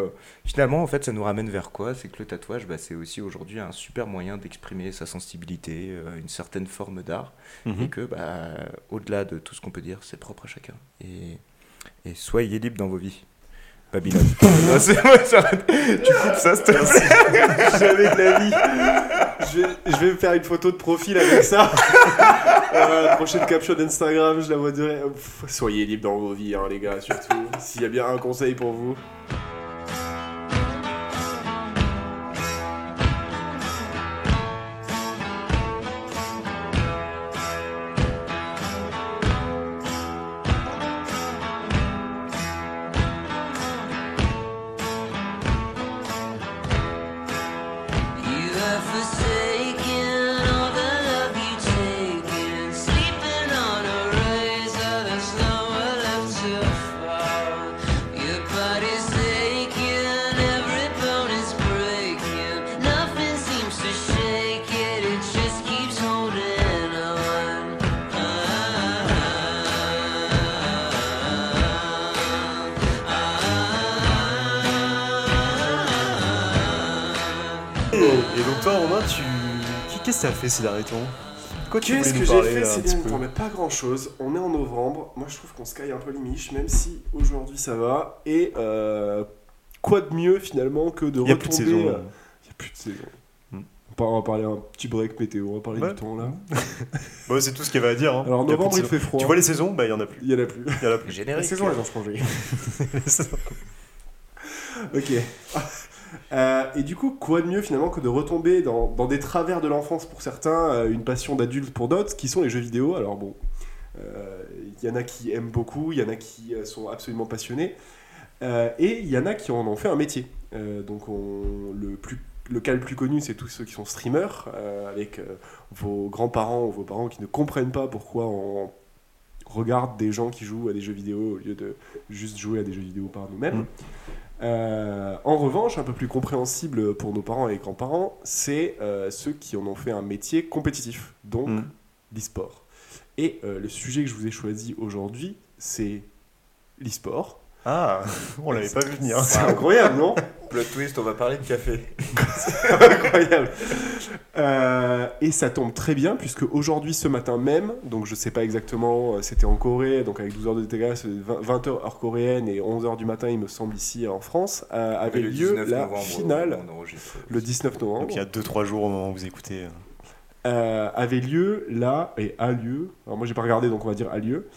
finalement, en fait, ça nous ramène vers quoi? C'est que le tatouage, bah, c'est aussi aujourd'hui un super moyen d'exprimer sa sensibilité, une certaine forme d'art. Et Mhm. que, bah, au-delà de tout ce qu'on peut dire, c'est propre à chacun. Et, et soyez libres dans vos vies. Babylone. [LAUGHS] Non, c'est tu coupes ça, s'il te plaît. Jamais de la vie. Je vais, je vais me faire une photo de profil avec ça. [LAUGHS] Euh, la prochaine capture d'Instagram, je la vois Soyez libres dans vos vies, hein, les gars, surtout. S'il y a bien un conseil pour vous. Fait ces derniers temps Qu'est-ce que j'ai fait ces derniers temps Mais pas grand chose. On est en novembre. Moi, je trouve qu'on se caille un peu les miches, même si aujourd'hui ça va. Et euh, quoi de mieux finalement que de Il y a plus de saison. euh, Il y a plus de saison. Hmm. On va- parler un petit break météo. On va parler Ouais. du temps là. [LAUGHS] Bah, c'est tout ce qu'il y avait à dire. hein. Alors, Il novembre, il saison. fait froid. Tu vois les saisons? Bah, il y en a plus. Il y en a plus. Il y en a plus. Générique. saison, elles ont changé. ok. Euh, et du coup, quoi de mieux finalement que de retomber dans, des travers de l'enfance pour certains, euh, une passion d'adulte pour d'autres, qui sont les jeux vidéo. Alors bon, euh, il y en a qui aiment beaucoup, il y en a qui euh, sont absolument passionnés, euh, et il y en a qui en ont fait un métier. Euh, donc on- le, plus, le cas le plus connu, c'est tous ceux qui sont streamers, euh, avec euh, vos grands-parents ou vos parents qui ne comprennent pas pourquoi on regarde des gens qui jouent à des jeux vidéo au lieu de juste jouer à des jeux vidéo par nous-mêmes. Mm. Euh, en revanche, un peu plus compréhensible pour nos parents et grands-parents, c'est euh, ceux qui en ont fait un métier compétitif, donc Mm. l'e-sport. Et euh, le sujet que je vous ai choisi aujourd'hui, c'est l'e-sport. Ah, [LAUGHS] on l'avait pas vu venir. C'est incroyable, non [LAUGHS] Plot twist, on va parler de café. Incroyable. Euh, et ça tombe très bien puisque aujourd'hui, ce matin même, donc je sais pas exactement, euh, c'était en Corée, donc avec 12 heures de décalage, 20 heures heure coréenne et 11 heures du matin, il me semble ici en France, euh, avait le lieu 19 la novembre, finale le 19 novembre. Donc il y a 2-3 jours au moment où vous écoutez. euh, avait lieu là et a lieu. Alors moi j'ai pas regardé donc on va dire a lieu.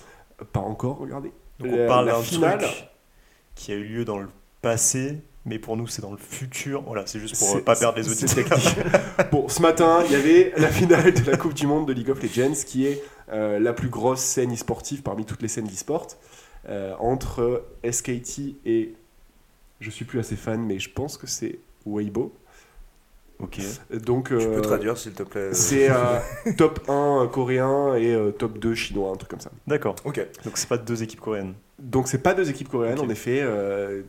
Pas encore regardé. Donc La- on parle la d'un finale. truc qui a eu lieu dans le passé, mais pour nous c'est dans le futur. Voilà, c'est juste pour C'est- euh, pas perdre les auditeurs. [LAUGHS] bon, ce matin, il y et la finale de la Coupe du Monde de League of Legends, qui est euh, la plus grosse scène e-sportive parmi toutes les scènes d'e-sport, euh, entre SKT et je suis plus assez fan, mais je pense que c'est Weibo. ok. Donc Tu euh, peux traduire s'il te plaît c'est euh, [LAUGHS] top 1 coréen et euh, top 2 chinois, un truc comme ça. D'accord. Ok. Donc c'est pas deux équipes coréennes. Donc c'est pas deux équipes coréennes, en effet. euh,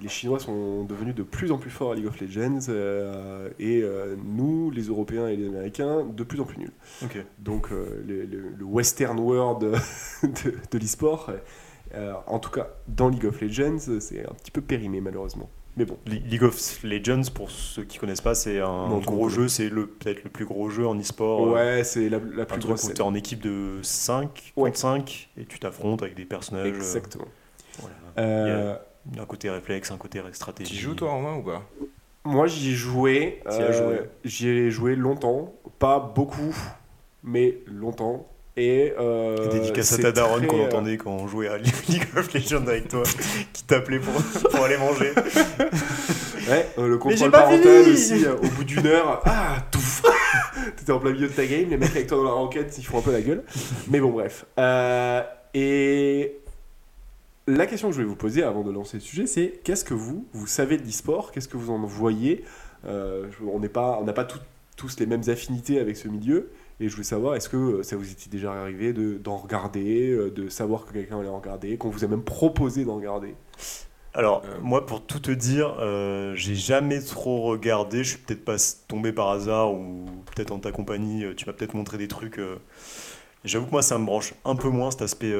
les, Chinois sont devenus de plus en plus forts à League of Legends euh, et euh, nous, les Européens et les Américains, de plus en plus nuls. Ok. Donc le, le- le Western world [LAUGHS] de, de l'e-sport, en tout cas dans League of Legends, c'est un petit peu périmé malheureusement. Mais bon, Le- League of Legends, pour ceux qui connaissent pas, c'est un Non, gros jeu, c'est le peut-être le plus gros jeu en e-sport. euh, ouais, c'est la, plus truc grosse où scène. t'es en équipe de 5 Ouais. contre 5 et tu t'affrontes avec des personnages. euh, Exactement. voilà. Euh, Il y a un côté réflexe, un côté stratégie. Tu joues toi en main ou pas? Moi, j'y ai joué. J'y ai joué longtemps. Pas beaucoup, mais longtemps. Et, euh, Et dédicace à ta daronne qu'on euh, entendait quand on jouait à [LAUGHS] League of Legends avec toi, qui t'appelait pour, pour aller manger. [LAUGHS] Ouais, euh, le contrôle parental fini aussi, euh, au bout d'une heure. Ah, tout [LAUGHS] T'étais en plein milieu de ta game, les mecs avec toi dans la enquête, ils font un peu la gueule. Mais bon, bref. Euh, et la question que je vais vous poser avant de lancer le sujet, c'est qu'est-ce que vous, vous savez de l'e-sport? Qu'est-ce que vous en voyez? Euh, On n'est pas, on n'a pas tout- tous les mêmes affinités avec ce milieu. Et je voulais savoir, est-ce que euh, ça vous était déjà arrivé de- d'en regarder, euh, de savoir que quelqu'un allait en regarder, qu'on vous a même proposé d'en regarder? Alors, Euh. moi, pour tout te dire, euh, j'ai jamais trop regardé. Je suis peut-être pas tombé par hasard ou peut-être en ta compagnie, tu m'as peut-être montré des trucs. euh. J'avoue que moi, ça me branche un peu moins cet aspect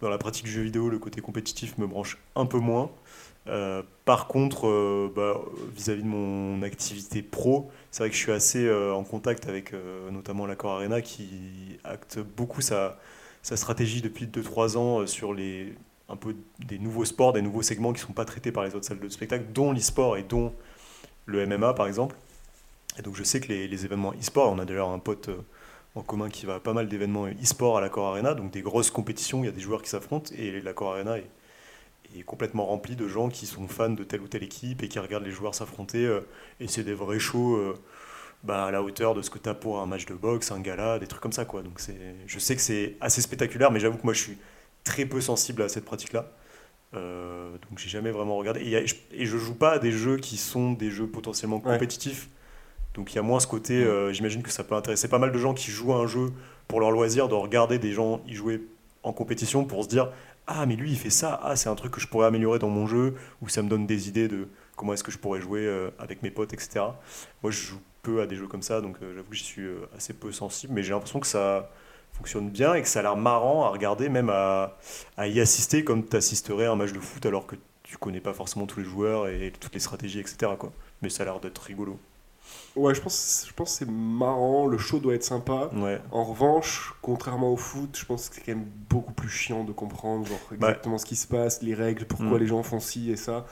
dans la pratique du jeu vidéo. Le côté compétitif me branche un peu moins. Euh, par contre, euh, bah, vis-à-vis de mon activité pro, c'est vrai que je suis assez euh, en contact avec notamment l'Accor Arena qui acte beaucoup sa, stratégie depuis 2-3 ans sur les, un peu des nouveaux sports, des nouveaux segments qui ne sont pas traités par les autres salles de spectacle, dont l'e-sport et dont le MMA par exemple. Et donc je sais que les, événements e-sport, on a d'ailleurs un pote, en commun qui va à pas mal d'événements e-sport à l'Accor Arena, donc des grosses compétitions, il y a des joueurs qui s'affrontent et l'Accor Arena est, est complètement rempli de gens qui sont fans de telle ou telle équipe et qui regardent les joueurs s'affronter. euh, et c'est des vrais shows euh, bah, à la hauteur de ce que tu as pour un match de boxe, un gala, des trucs comme ça. Quoi. Donc je sais que c'est assez spectaculaire, mais j'avoue que moi je suis très peu sensible à cette pratique-là. Euh, donc j'ai jamais vraiment regardé. Et, a- et je joue pas à des jeux qui sont des jeux potentiellement Ouais. compétitifs. Donc il y a moins ce côté, euh, j'imagine que ça peut intéresser pas mal de gens qui jouent à un jeu pour leur loisir, de regarder des gens y jouer en compétition pour se dire Ah, mais lui il fait ça, ah, c'est un truc que je pourrais améliorer dans mon jeu, ou ça me donne des idées de comment est-ce que je pourrais jouer euh, avec mes potes, etc. Moi je joue peu à des jeux comme ça, donc euh, j'avoue que j'y suis euh, assez peu sensible, mais j'ai l'impression que ça fonctionne bien et que ça a l'air marrant à regarder, même à, y assister comme tu assisterais à un match de foot alors que tu connais pas forcément tous les joueurs et toutes les stratégies, etc. Quoi. Mais ça a l'air d'être rigolo. Ouais, je pense, je pense que c'est marrant, le show doit être sympa. Ouais. En revanche, contrairement au foot, je pense que c'est quand même beaucoup plus chiant de comprendre genre, exactement ce qui se passe, les règles, pourquoi Mm. les gens font ci et ça.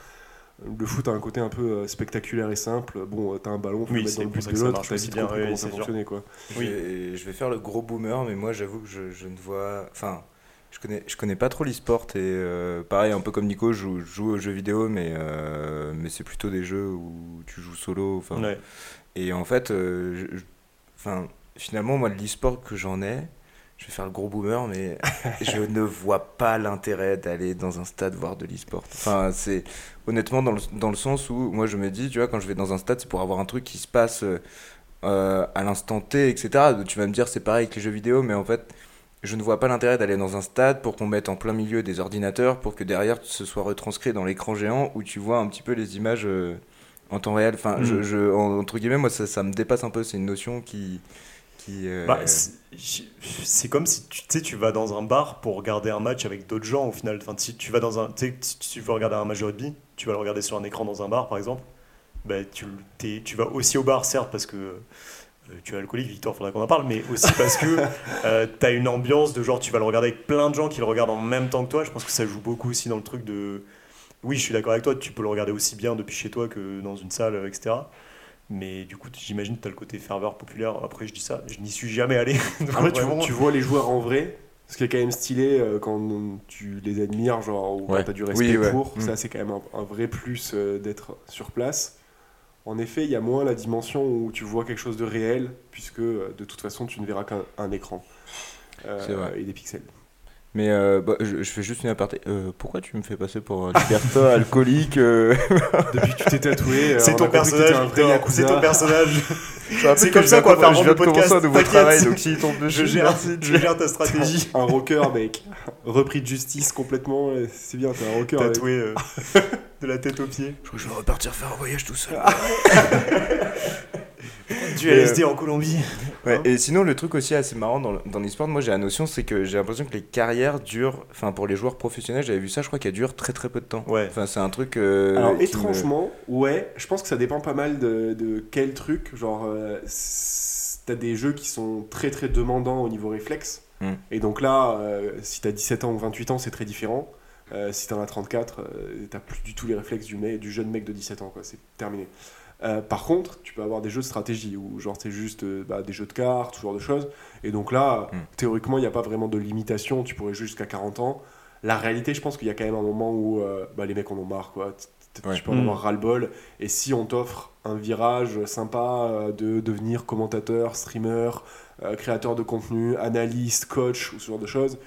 Le foot a un côté un peu euh, spectaculaire et simple. Bon, euh, t'as un ballon, faut Oui, mettre dans le but de que ça l'autre, t'as vite bien, compris oui, comment c'est ça fonctionnait quoi. Je vais, je vais faire le gros boomer, mais moi j'avoue que je, je ne vois. Enfin, je connais, je connais pas trop l'e-sport et euh, pareil, un peu comme Nico, je joue, je joue aux jeux vidéo, mais, euh, mais c'est plutôt des jeux où tu joues solo. Ouais. Et en fait, euh, je- je- enfin, finalement, moi, de l'e-sport que j'en ai, je vais faire le gros boomer, mais [LAUGHS] je ne vois pas l'intérêt d'aller dans un stade voir de l'e-sport. Enfin, c'est honnêtement dans le, dans le sens où moi je me dis, tu vois, quand je vais dans un stade, c'est pour avoir un truc qui se passe euh, à l'instant T, etc. Tu vas me dire, c'est pareil avec les jeux vidéo, mais en fait, je ne vois pas l'intérêt d'aller dans un stade pour qu'on mette en plein milieu des ordinateurs, pour que derrière ce soit retranscrit dans l'écran géant où tu vois un petit peu les images euh, en temps réel. Enfin, Mm. je, je- en- entre guillemets, moi, ça, ça me dépasse un peu. C'est une notion qui. qui euh, Bah, c'est- comme si tu, tu sais, tu vas dans un bar pour regarder un match avec d'autres gens au final. Enfin, si tu vas dans un, tu sais, si tu veux regarder un match de rugby, tu vas le regarder sur un écran dans un bar par exemple. Bah, tu, vas aussi au bar certes parce que tu es alcoolique, Victor, faudrait qu'on en parle, mais aussi parce que [LAUGHS] tu as une ambiance de genre tu vas le regarder avec plein de gens qui le regardent en même temps que toi. Je pense que ça joue beaucoup aussi dans le truc de. Oui, je suis d'accord avec toi, tu peux le regarder aussi bien depuis chez toi que dans une salle, etc. Mais du coup, j'imagine que tu as le côté ferveur populaire. Après, je dis ça, je n'y suis jamais allé. [LAUGHS] Donc, Après, tu, tu vois les joueurs en vrai, ce qui est quand même stylé euh, quand tu les admires, genre, ou Ouais. quand t'as du respect Oui, ouais. pour. Mm. Ça, c'est quand même un, un vrai plus euh, d'être sur place. En effet, il y a moins la dimension où tu vois quelque chose de réel, puisque euh, de toute façon, tu ne verras qu'un un écran euh, et des pixels. Mais euh, bah, je, je fais juste une aparté. Euh, pourquoi tu me fais passer pour un libertin [LAUGHS] alcoolique euh Depuis que tu t'es tatoué, euh, C'est on ton t'étais personnage, c'est ton personnage. [LAUGHS] Je C'est comme je ça qu'on va faire Je viens le de commencer un podcast, nouveau travail, donc s'il tombe Je dessus, gère, merci. je gère ta stratégie. Un rocker, mec. Repris de justice complètement. C'est bien, t'es un rocker. Tatoué euh, [LAUGHS] de la tête aux pieds. Je crois que je vais repartir faire un voyage tout seul. Du LSD en Colombie. Ouais, Hein et sinon, le truc aussi assez marrant dans, dans l'e-sport, moi j'ai la notion, c'est que j'ai l'impression que les carrières durent, enfin pour les joueurs professionnels, j'avais vu ça, je crois qu'elles durent très très peu de temps. Ouais. Enfin, c'est un truc. euh, Alors me- étrangement, ouais, je pense que ça dépend pas mal de, de quel truc. Genre, euh, t'as des jeux qui sont très très demandants au niveau réflexe. Mm. Et donc là, euh, si t'as 17 ans ou 28 ans, c'est très différent. Euh, si t'en as 34, euh, t'as plus du tout les réflexes du, mec, du jeune mec de 17 ans, quoi. C'est terminé. Euh, par contre, tu peux avoir des jeux de stratégie où genre c'est juste euh, bah, des jeux de cartes, ce genre de choses. Et donc là, Mm. théoriquement, il n'y a pas vraiment de limitation. Tu pourrais jouer jusqu'à 40 ans. La réalité, je pense qu'il y a quand même un moment où euh, bah, les mecs en ont marre, quoi. Ouais. Tu peux en Mm. avoir ras-le-bol. Et si on t'offre un virage sympa de devenir commentateur, streamer, euh, créateur de contenu, analyste, coach ou ce genre de choses,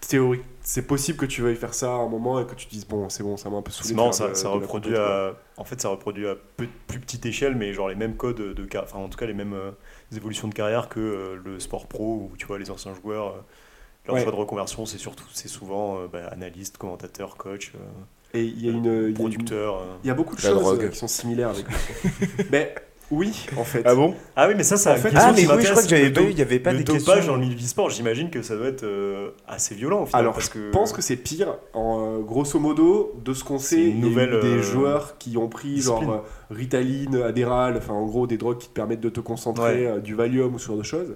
théorique, c'est possible que tu veuilles faire ça à un moment et que tu te dises bon, c'est bon, ça m'a un peu saoulé. C'est de marrant, faire ça, de- ça de reproduit à, en fait, ça reproduit à peu- plus petite échelle, mais genre les mêmes codes de car- enfin en tout cas les mêmes euh, évolutions de carrière que euh, le sport pro où tu vois les anciens joueurs, euh, leur Ouais. choix de reconversion, c'est surtout, c'est souvent euh, bah, analyste, commentateur, coach, euh, Et il y a une, il y a une- producteur. euh. il y a beaucoup de choses drogue. euh, qui sont similaires avec. [LAUGHS] Mais oui, en fait. bon? Ah oui, mais ça, c'est En fait- Ah, mais oui, je crois que j'avais pas eu, il n'y avait pas le des dopage questions. dans le milieu du sport, j'imagine que ça doit être euh, assez violent au final. Alors, parce que... Je pense que c'est pire. En, euh, grosso modo, de ce qu'on sait, nouvelle, des euh, joueurs qui ont pris genre discipline. Ritaline, Adderall, enfin en gros des drogues qui te permettent de te concentrer, du Valium ou ce genre de choses.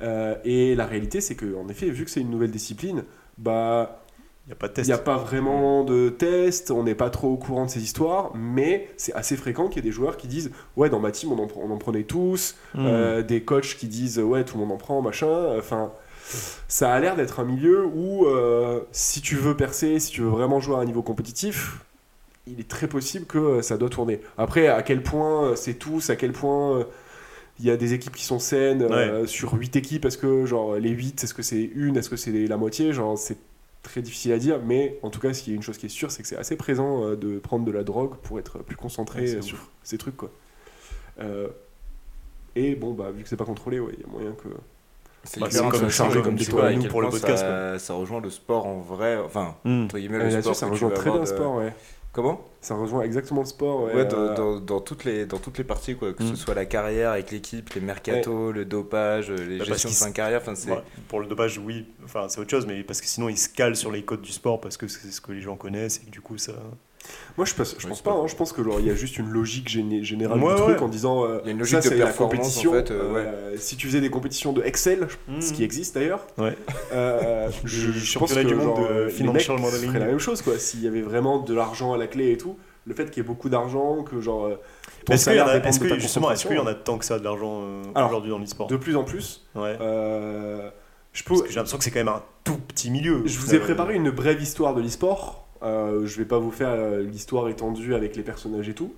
Euh, et la réalité, c'est que en effet, vu que c'est une nouvelle discipline, bah Il n'y a pas de Il test. n'y a pas vraiment de test, on n'est pas trop au courant de ces histoires, mais c'est assez fréquent qu'il y ait des joueurs qui disent Ouais, dans ma team, on en, pre- on en prenait tous, Hmm. euh, des coachs qui disent Ouais, tout le monde en prend, machin. Enfin, ça a l'air d'être un milieu où euh, si tu veux percer, si tu veux vraiment jouer à un niveau compétitif, il est très possible que euh, ça doit tourner. Après, à quel point c'est tous, à quel point. il y a des équipes qui sont saines euh, sur 8 équipes, est-ce que genre les 8, est-ce que c'est une, est-ce que c'est la moitié Genre c'est très difficile à dire, mais en tout cas, s'il y a une chose qui est sûre, c'est que c'est assez présent euh, de prendre de la drogue pour être plus concentré Ouais, euh, sur ces trucs quoi. Euh, et bon, bah vu que c'est pas contrôlé, ouais, il y a moyen que. C'est Bah, comme- comme comme tu des à nous pour le podcast, Ça, ça rejoint le sport en vrai, enfin, Hmm. entre guillemets, Et le sport ça rejoint très bien le sport, ouais. Comment? Ça rejoint exactement le sport, ouais. Ouais, dans, euh, dans, dans toutes les, dans toutes les parties, quoi, que Mm. ce soit la carrière avec l'équipe, les mercatos, le dopage, les Bah, gestions de fin de carrière, enfin, c'est... Ouais, pour le dopage, oui, enfin c'est autre chose, mais parce que sinon ils se calent sur les codes du sport parce que c'est ce que les gens connaissent et que du coup ça. Moi, je pense, je pas. hein, je pense que genre il y a juste une logique géné- générale Ouais, du truc ouais. en disant. euh, Il y a une ça, logique de c'est la compétition. en fait, euh, ouais. euh, si tu faisais des compétitions de Excel, ce qui existe d'ailleurs. Euh, [LAUGHS] je, je pense que du monde genre, de les financial mecs modeling. feraient la même chose quoi. S'il y avait vraiment de l'argent à la clé et tout, le fait qu'il y ait beaucoup d'argent, que genre. Est-ce qu'il y de que, justement, est-ce qu'il y en a tant que ça de l'argent aujourd'hui dans l'e-sport De plus en plus. Ouais. j'ai l'impression que c'est quand même un tout petit milieu. Je vous ai préparé une brève histoire de l'e-sport. Euh, je vais pas vous faire euh, l'histoire étendue avec les personnages et tout.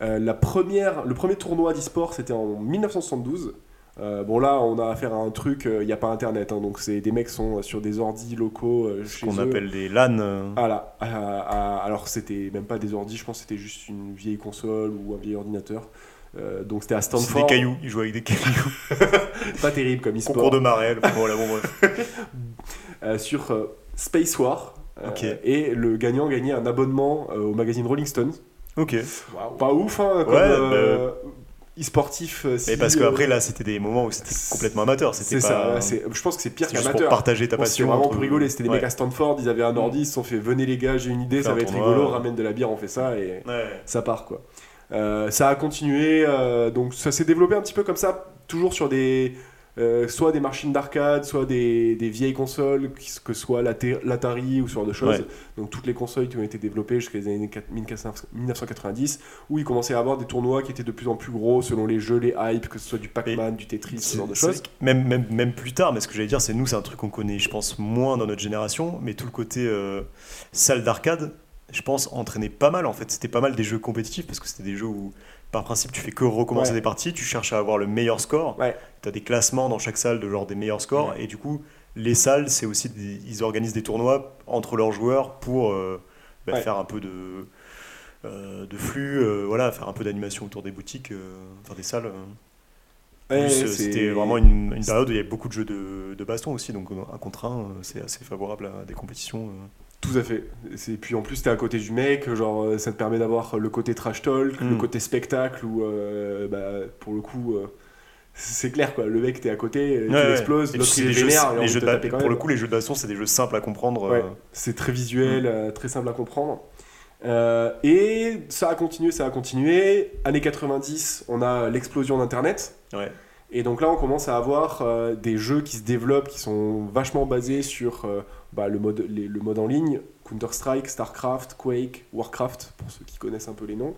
Euh, la première, le premier tournoi d'e-sport, c'était en 1972. Euh, bon là, on a affaire à un truc, il n'y a pas internet, hein, donc c'est des mecs sont sur des ordis locaux chez qu'on appelle des LAN. Voilà. Alors c'était même pas des ordis, je pense que c'était juste une vieille console ou un vieil ordinateur. Euh, donc c'était à c'est des Stanford. cailloux. Ils jouent avec des cailloux. [LAUGHS] Pas terrible comme Concours e-sport. de marelle. Voilà, bon, bref. Euh, sur euh, Space War. Euh. Et le gagnant gagnait un abonnement euh, au magazine Rolling Stones. Ok. Pas ouf, hein, comme Ouais, euh, e-sportif. euh, Mais si, parce qu'après, là, c'était des moments où c'était complètement amateur. C'était c'est pas. ça. je pense que c'est pire c'était juste pour qu'amateur. partager ta passion. vraiment entre- pour rigoler. C'était des Ouais. mecs à Stanford, ils avaient un Mm. ordi, ils se sont fait venez les gars, j'ai une idée, ça va être rigolo, ouais. ramène de la bière, on fait ça et Ouais. ça part quoi. Euh, ça a continué, euh, donc ça s'est développé un petit peu comme ça, toujours sur des. Euh, soit des machines d'arcade, soit des, des vieilles consoles, que ce soit l'Atari ou ce genre de choses. Ouais. Donc toutes les consoles qui ont été développées jusqu'à les années 4- 1990, où il commençait à avoir des tournois qui étaient de plus en plus gros selon les jeux, les hypes, que ce soit du Pac-Man, du Tetris, ce genre de choses. même plus tard, mais ce que j'allais dire, c'est nous, c'est un truc qu'on connaît, je pense, moins dans notre génération, mais tout le côté euh, salle d'arcade, je pense, entraînait pas mal en fait. C'était pas mal des jeux compétitifs parce que c'était des jeux où, par principe, tu fais que recommencer Ouais. des parties, tu cherches à avoir le meilleur score. Ouais. Tu as des classements dans chaque salle de genre des meilleurs scores, et du coup, les salles, c'est aussi des- ils organisent des tournois entre leurs joueurs pour euh, bah, faire un peu de. euh, de flux, euh, voilà, faire un peu d'animation autour des boutiques, enfin des salles. c'est- C'était vraiment une, une période où il y avait beaucoup de jeux de, de baston aussi, donc un contre un, c'est assez favorable à des compétitions. Euh. Tout à fait. Et puis en plus, t'es à côté du mec, genre euh, ça te permet d'avoir le côté trash talk, le Mm. côté spectacle, où euh, bah, pour le coup, euh, c'est clair quoi. Le mec, t'es à côté, il Ouais, ouais. explose, l'autre il est jeux, vénère, les jeux de pour le coup, les jeux de baston, c'est des jeux simples à comprendre. Ouais. euh, C'est très visuel, euh, très simple à comprendre. Euh, et ça a continué, ça a continué. Années 90, on a l'explosion d'Internet. Ouais. Et donc là, on commence à avoir euh, des jeux qui se développent, qui sont vachement basés sur euh, bah, le, mode, les- le mode en ligne, Counter-Strike, StarCraft, Quake, Warcraft, pour ceux qui connaissent un peu les noms.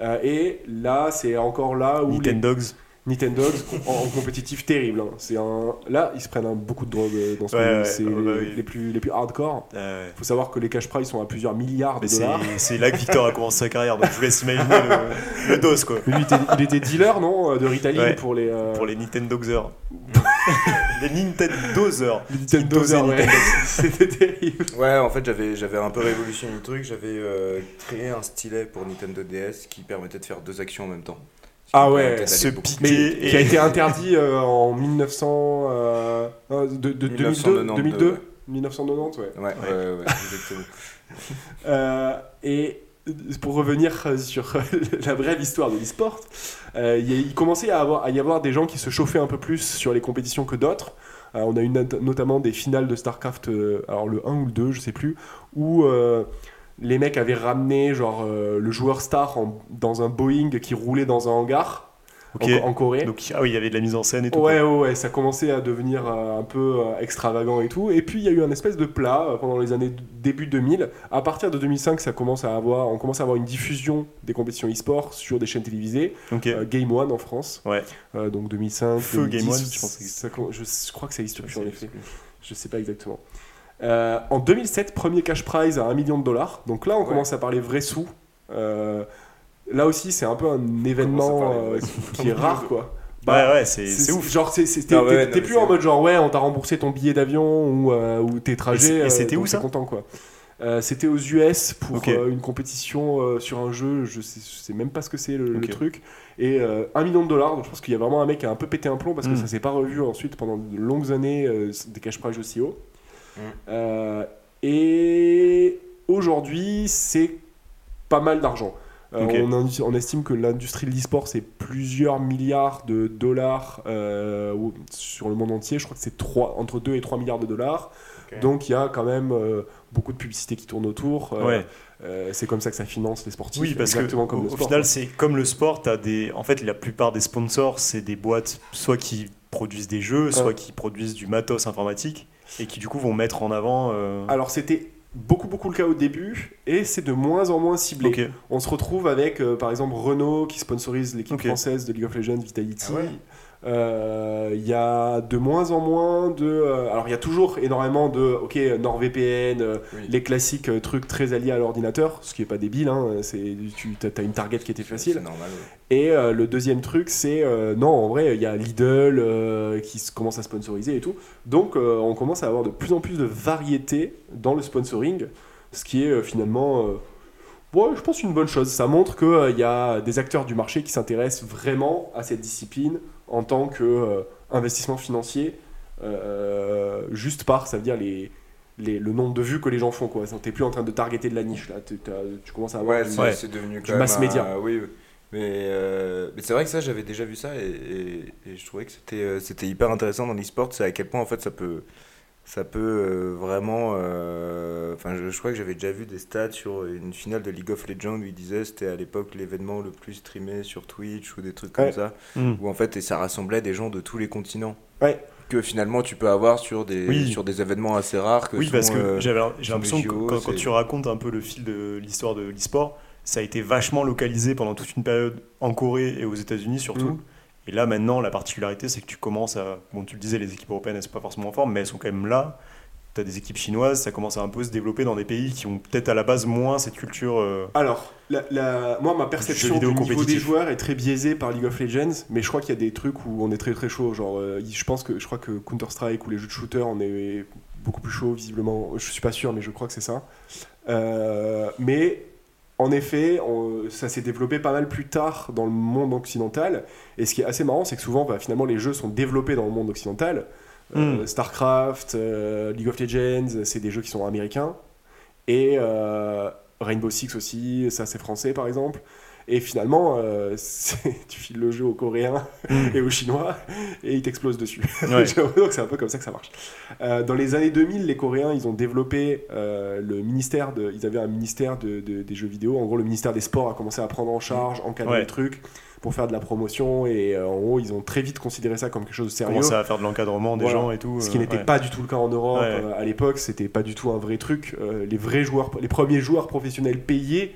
Euh, et là, c'est encore là où les. Nintendo en, en compétitif terrible. hein. C'est un... Là, ils se prennent beaucoup de drogue euh, dans ce Ouais, C'est ouais, les, oui. les plus, les plus hardcore. Euh, faut savoir que les cash prize sont à plusieurs milliards de dollars. [LAUGHS] c'est là que Victor a commencé sa carrière, donc je vous laisse imaginer le, le dos quoi. Lui, il était, il était dealer, non De Ritaling Ouais. pour les. euh, Pour les Nintendogsers. [LAUGHS] les ouais. [LAUGHS] C'était terrible. Ouais, en fait, j'avais, j'avais un peu révolutionné le truc. J'avais euh, créé un stylet pour Nintendo DS qui permettait de faire deux actions en même temps. Ah ouais, ce Et- qui a été interdit euh, en 1900. euh, euh, de, de 2002 1992, 2002 ouais. 1990, ouais. Ouais, ouais, ouais, ouais, exactement. [LAUGHS] Euh, et pour revenir sur [LAUGHS] la brève histoire de l'e-sport, euh, il commençait à, avoir, à y avoir des gens qui se chauffaient un peu plus sur les compétitions que d'autres. Euh, on a eu not- notamment des finales de StarCraft, euh, alors le 1 ou le 2, je sais plus, où euh, les mecs avaient ramené genre euh, le joueur star en- dans un Boeing qui roulait dans un hangar. Ok. en, en Corée. Donc, ah oui, il y avait de la mise en scène et tout. Ouais, ouais, ouais, ça commençait à devenir euh, un peu euh, extravagant et tout. Et puis il y a eu un espèce de plat euh, pendant les années début 2000. À partir de 2005, ça commence à avoir, on commence à avoir une diffusion des compétitions e-sport sur des chaînes télévisées. Ok. Euh, Game One en France. Ouais. Donc 2005. Feu 2010, Game One, je pense que ça com- je, je crois que ça existe plus en effet. Je sais pas exactement. Euh, en 2007, premier cash prize à 1 million de dollars. Donc là, on Ouais. commence à parler vrais sous. Euh, là aussi, c'est un peu un événement parler euh, qui est [LAUGHS] rare, quoi. ouais, ouais, c'est ouf. Genre, t'es Ah ouais, plus en vrai. mode genre, ouais, on t'a remboursé ton billet d'avion ou, euh, ou tes c'est- trajets. et c'était où, ça content, quoi. Euh, C'était aux US pour euh, une compétition euh, sur un jeu, je sais, je sais même pas ce que c'est le, truc. Et euh, 1 million de dollars, donc je pense qu'il y a vraiment un mec qui a un peu pété un plomb parce que Mm. ça s'est pas revu ensuite pendant de longues années euh, des cash prizes aussi hauts. Euh, et aujourd'hui, c'est pas mal d'argent. Euh, on, estime que l'industrie de l'e-sport, c'est plusieurs milliards de dollars euh, sur le monde entier. Je crois que c'est entre 2 et 3 milliards de dollars. Donc il y a quand même euh, beaucoup de publicité qui tourne autour. Ouais. c'est comme ça que ça finance les sportifs. Oui, parce que exactement comme au, le au sport. final, c'est comme le sport. As des, en fait, la plupart des sponsors, c'est des boîtes soit qui produisent des jeux, soit Ouais. qui produisent du matos informatique et qui du coup vont mettre en avant. euh, Alors c'était beaucoup beaucoup le cas au début et c'est de moins en moins ciblé. On se retrouve avec euh, par exemple Renault qui sponsorise l'équipe française de League of Legends Vitality. Ah ouais Euh, Il y a de moins en moins de. euh, alors il y a toujours énormément de. Ok, NordVPN, euh, Oui. les classiques euh, trucs très alliés à l'ordinateur, ce qui est pas débile. Hein, c'est tu as une target qui était facile. normal. ouais. Et euh, le deuxième truc, c'est euh, non, en vrai, il y a Lidl euh, qui commence à sponsoriser et tout. Donc, euh, on commence à avoir de plus en plus de variété dans le sponsoring, ce qui est euh, finalement, euh, ouais, je pense, une bonne chose. Ça montre qu'il y a des acteurs du marché qui s'intéressent vraiment à cette discipline en tant qu'investissement financier, euh, juste par, ça veut dire, les, les- le nombre de vues que les gens font. Tu n'es plus en train de targeter de la niche, là. Tu- commences à avoir. Ouais, c'est devenu Du mass média. un- oui, oui. mais, euh, mais c'est vrai que ça, j'avais déjà vu ça et, et- et je trouvais que c'était euh, c'était hyper intéressant dans l'e-sport. C'est à quel point en fait ça peut, ça peut euh, vraiment. euh, Enfin, je, je crois que j'avais déjà vu des stats sur une finale de League of Legends où ils disaient c'était à l'époque l'événement le plus streamé sur Twitch ou des trucs comme ça. Hmm. Où en fait, et ça rassemblait des gens de tous les continents. Ouais. Que finalement tu peux avoir sur des, Oui. sur des événements assez rares. Que Oui, sont, parce que euh, j'ai l'impression que quand, tu racontes un peu le fil de l'histoire de l'e-sport, ça a été vachement localisé pendant toute une période en Corée et aux États-Unis surtout. Mm. Et là maintenant, la particularité, c'est que tu commences à. Bon, tu le disais, les équipes européennes, elles sont pas forcément en forme, mais elles sont quand même là. Tu as des équipes chinoises, ça commence à un peu se développer dans des pays qui ont peut-être à la base moins cette culture. euh, Alors, la, la- moi, ma perception du niveau des joueurs est très biaisée par League of Legends, mais je crois qu'il y a des trucs où on est très très chaud. Genre, euh, je pense que je crois que Counter Strike ou les jeux de shooter, on est beaucoup plus chaud visiblement. Je suis pas sûr, mais je crois que c'est ça. Euh, mais en effet, on- ça s'est développé pas mal plus tard dans le monde occidental. Et ce qui est assez marrant, c'est que souvent, bah, finalement, les jeux sont développés dans le monde occidental. Euh, Mm. Starcraft, euh, League of Legends, c'est des jeux qui sont américains. Et euh, Rainbow Six aussi, ça c'est français par exemple. Et finalement, euh, [LAUGHS] tu files le jeu aux Coréens et aux Chinois et ils t'explosent dessus. Ouais. [LAUGHS] Que c'est un peu comme ça que ça marche. Euh, dans les années 2000, les Coréens, ils ont développé euh, le ministère de, ils avaient un ministère de, de- des jeux vidéo. En gros, le ministère des Sports a commencé à prendre en charge, encadrer Ouais. le truc pour faire de la promotion. Et euh, en gros, ils ont très vite considéré ça comme quelque chose de sérieux. commencer à faire de l'encadrement des Voilà. gens et tout. Ce qui euh, n'était ouais. pas du tout le cas en Europe Ouais. euh, à l'époque, c'était pas du tout un vrai truc. Les vrais joueurs, les premiers joueurs professionnels payés,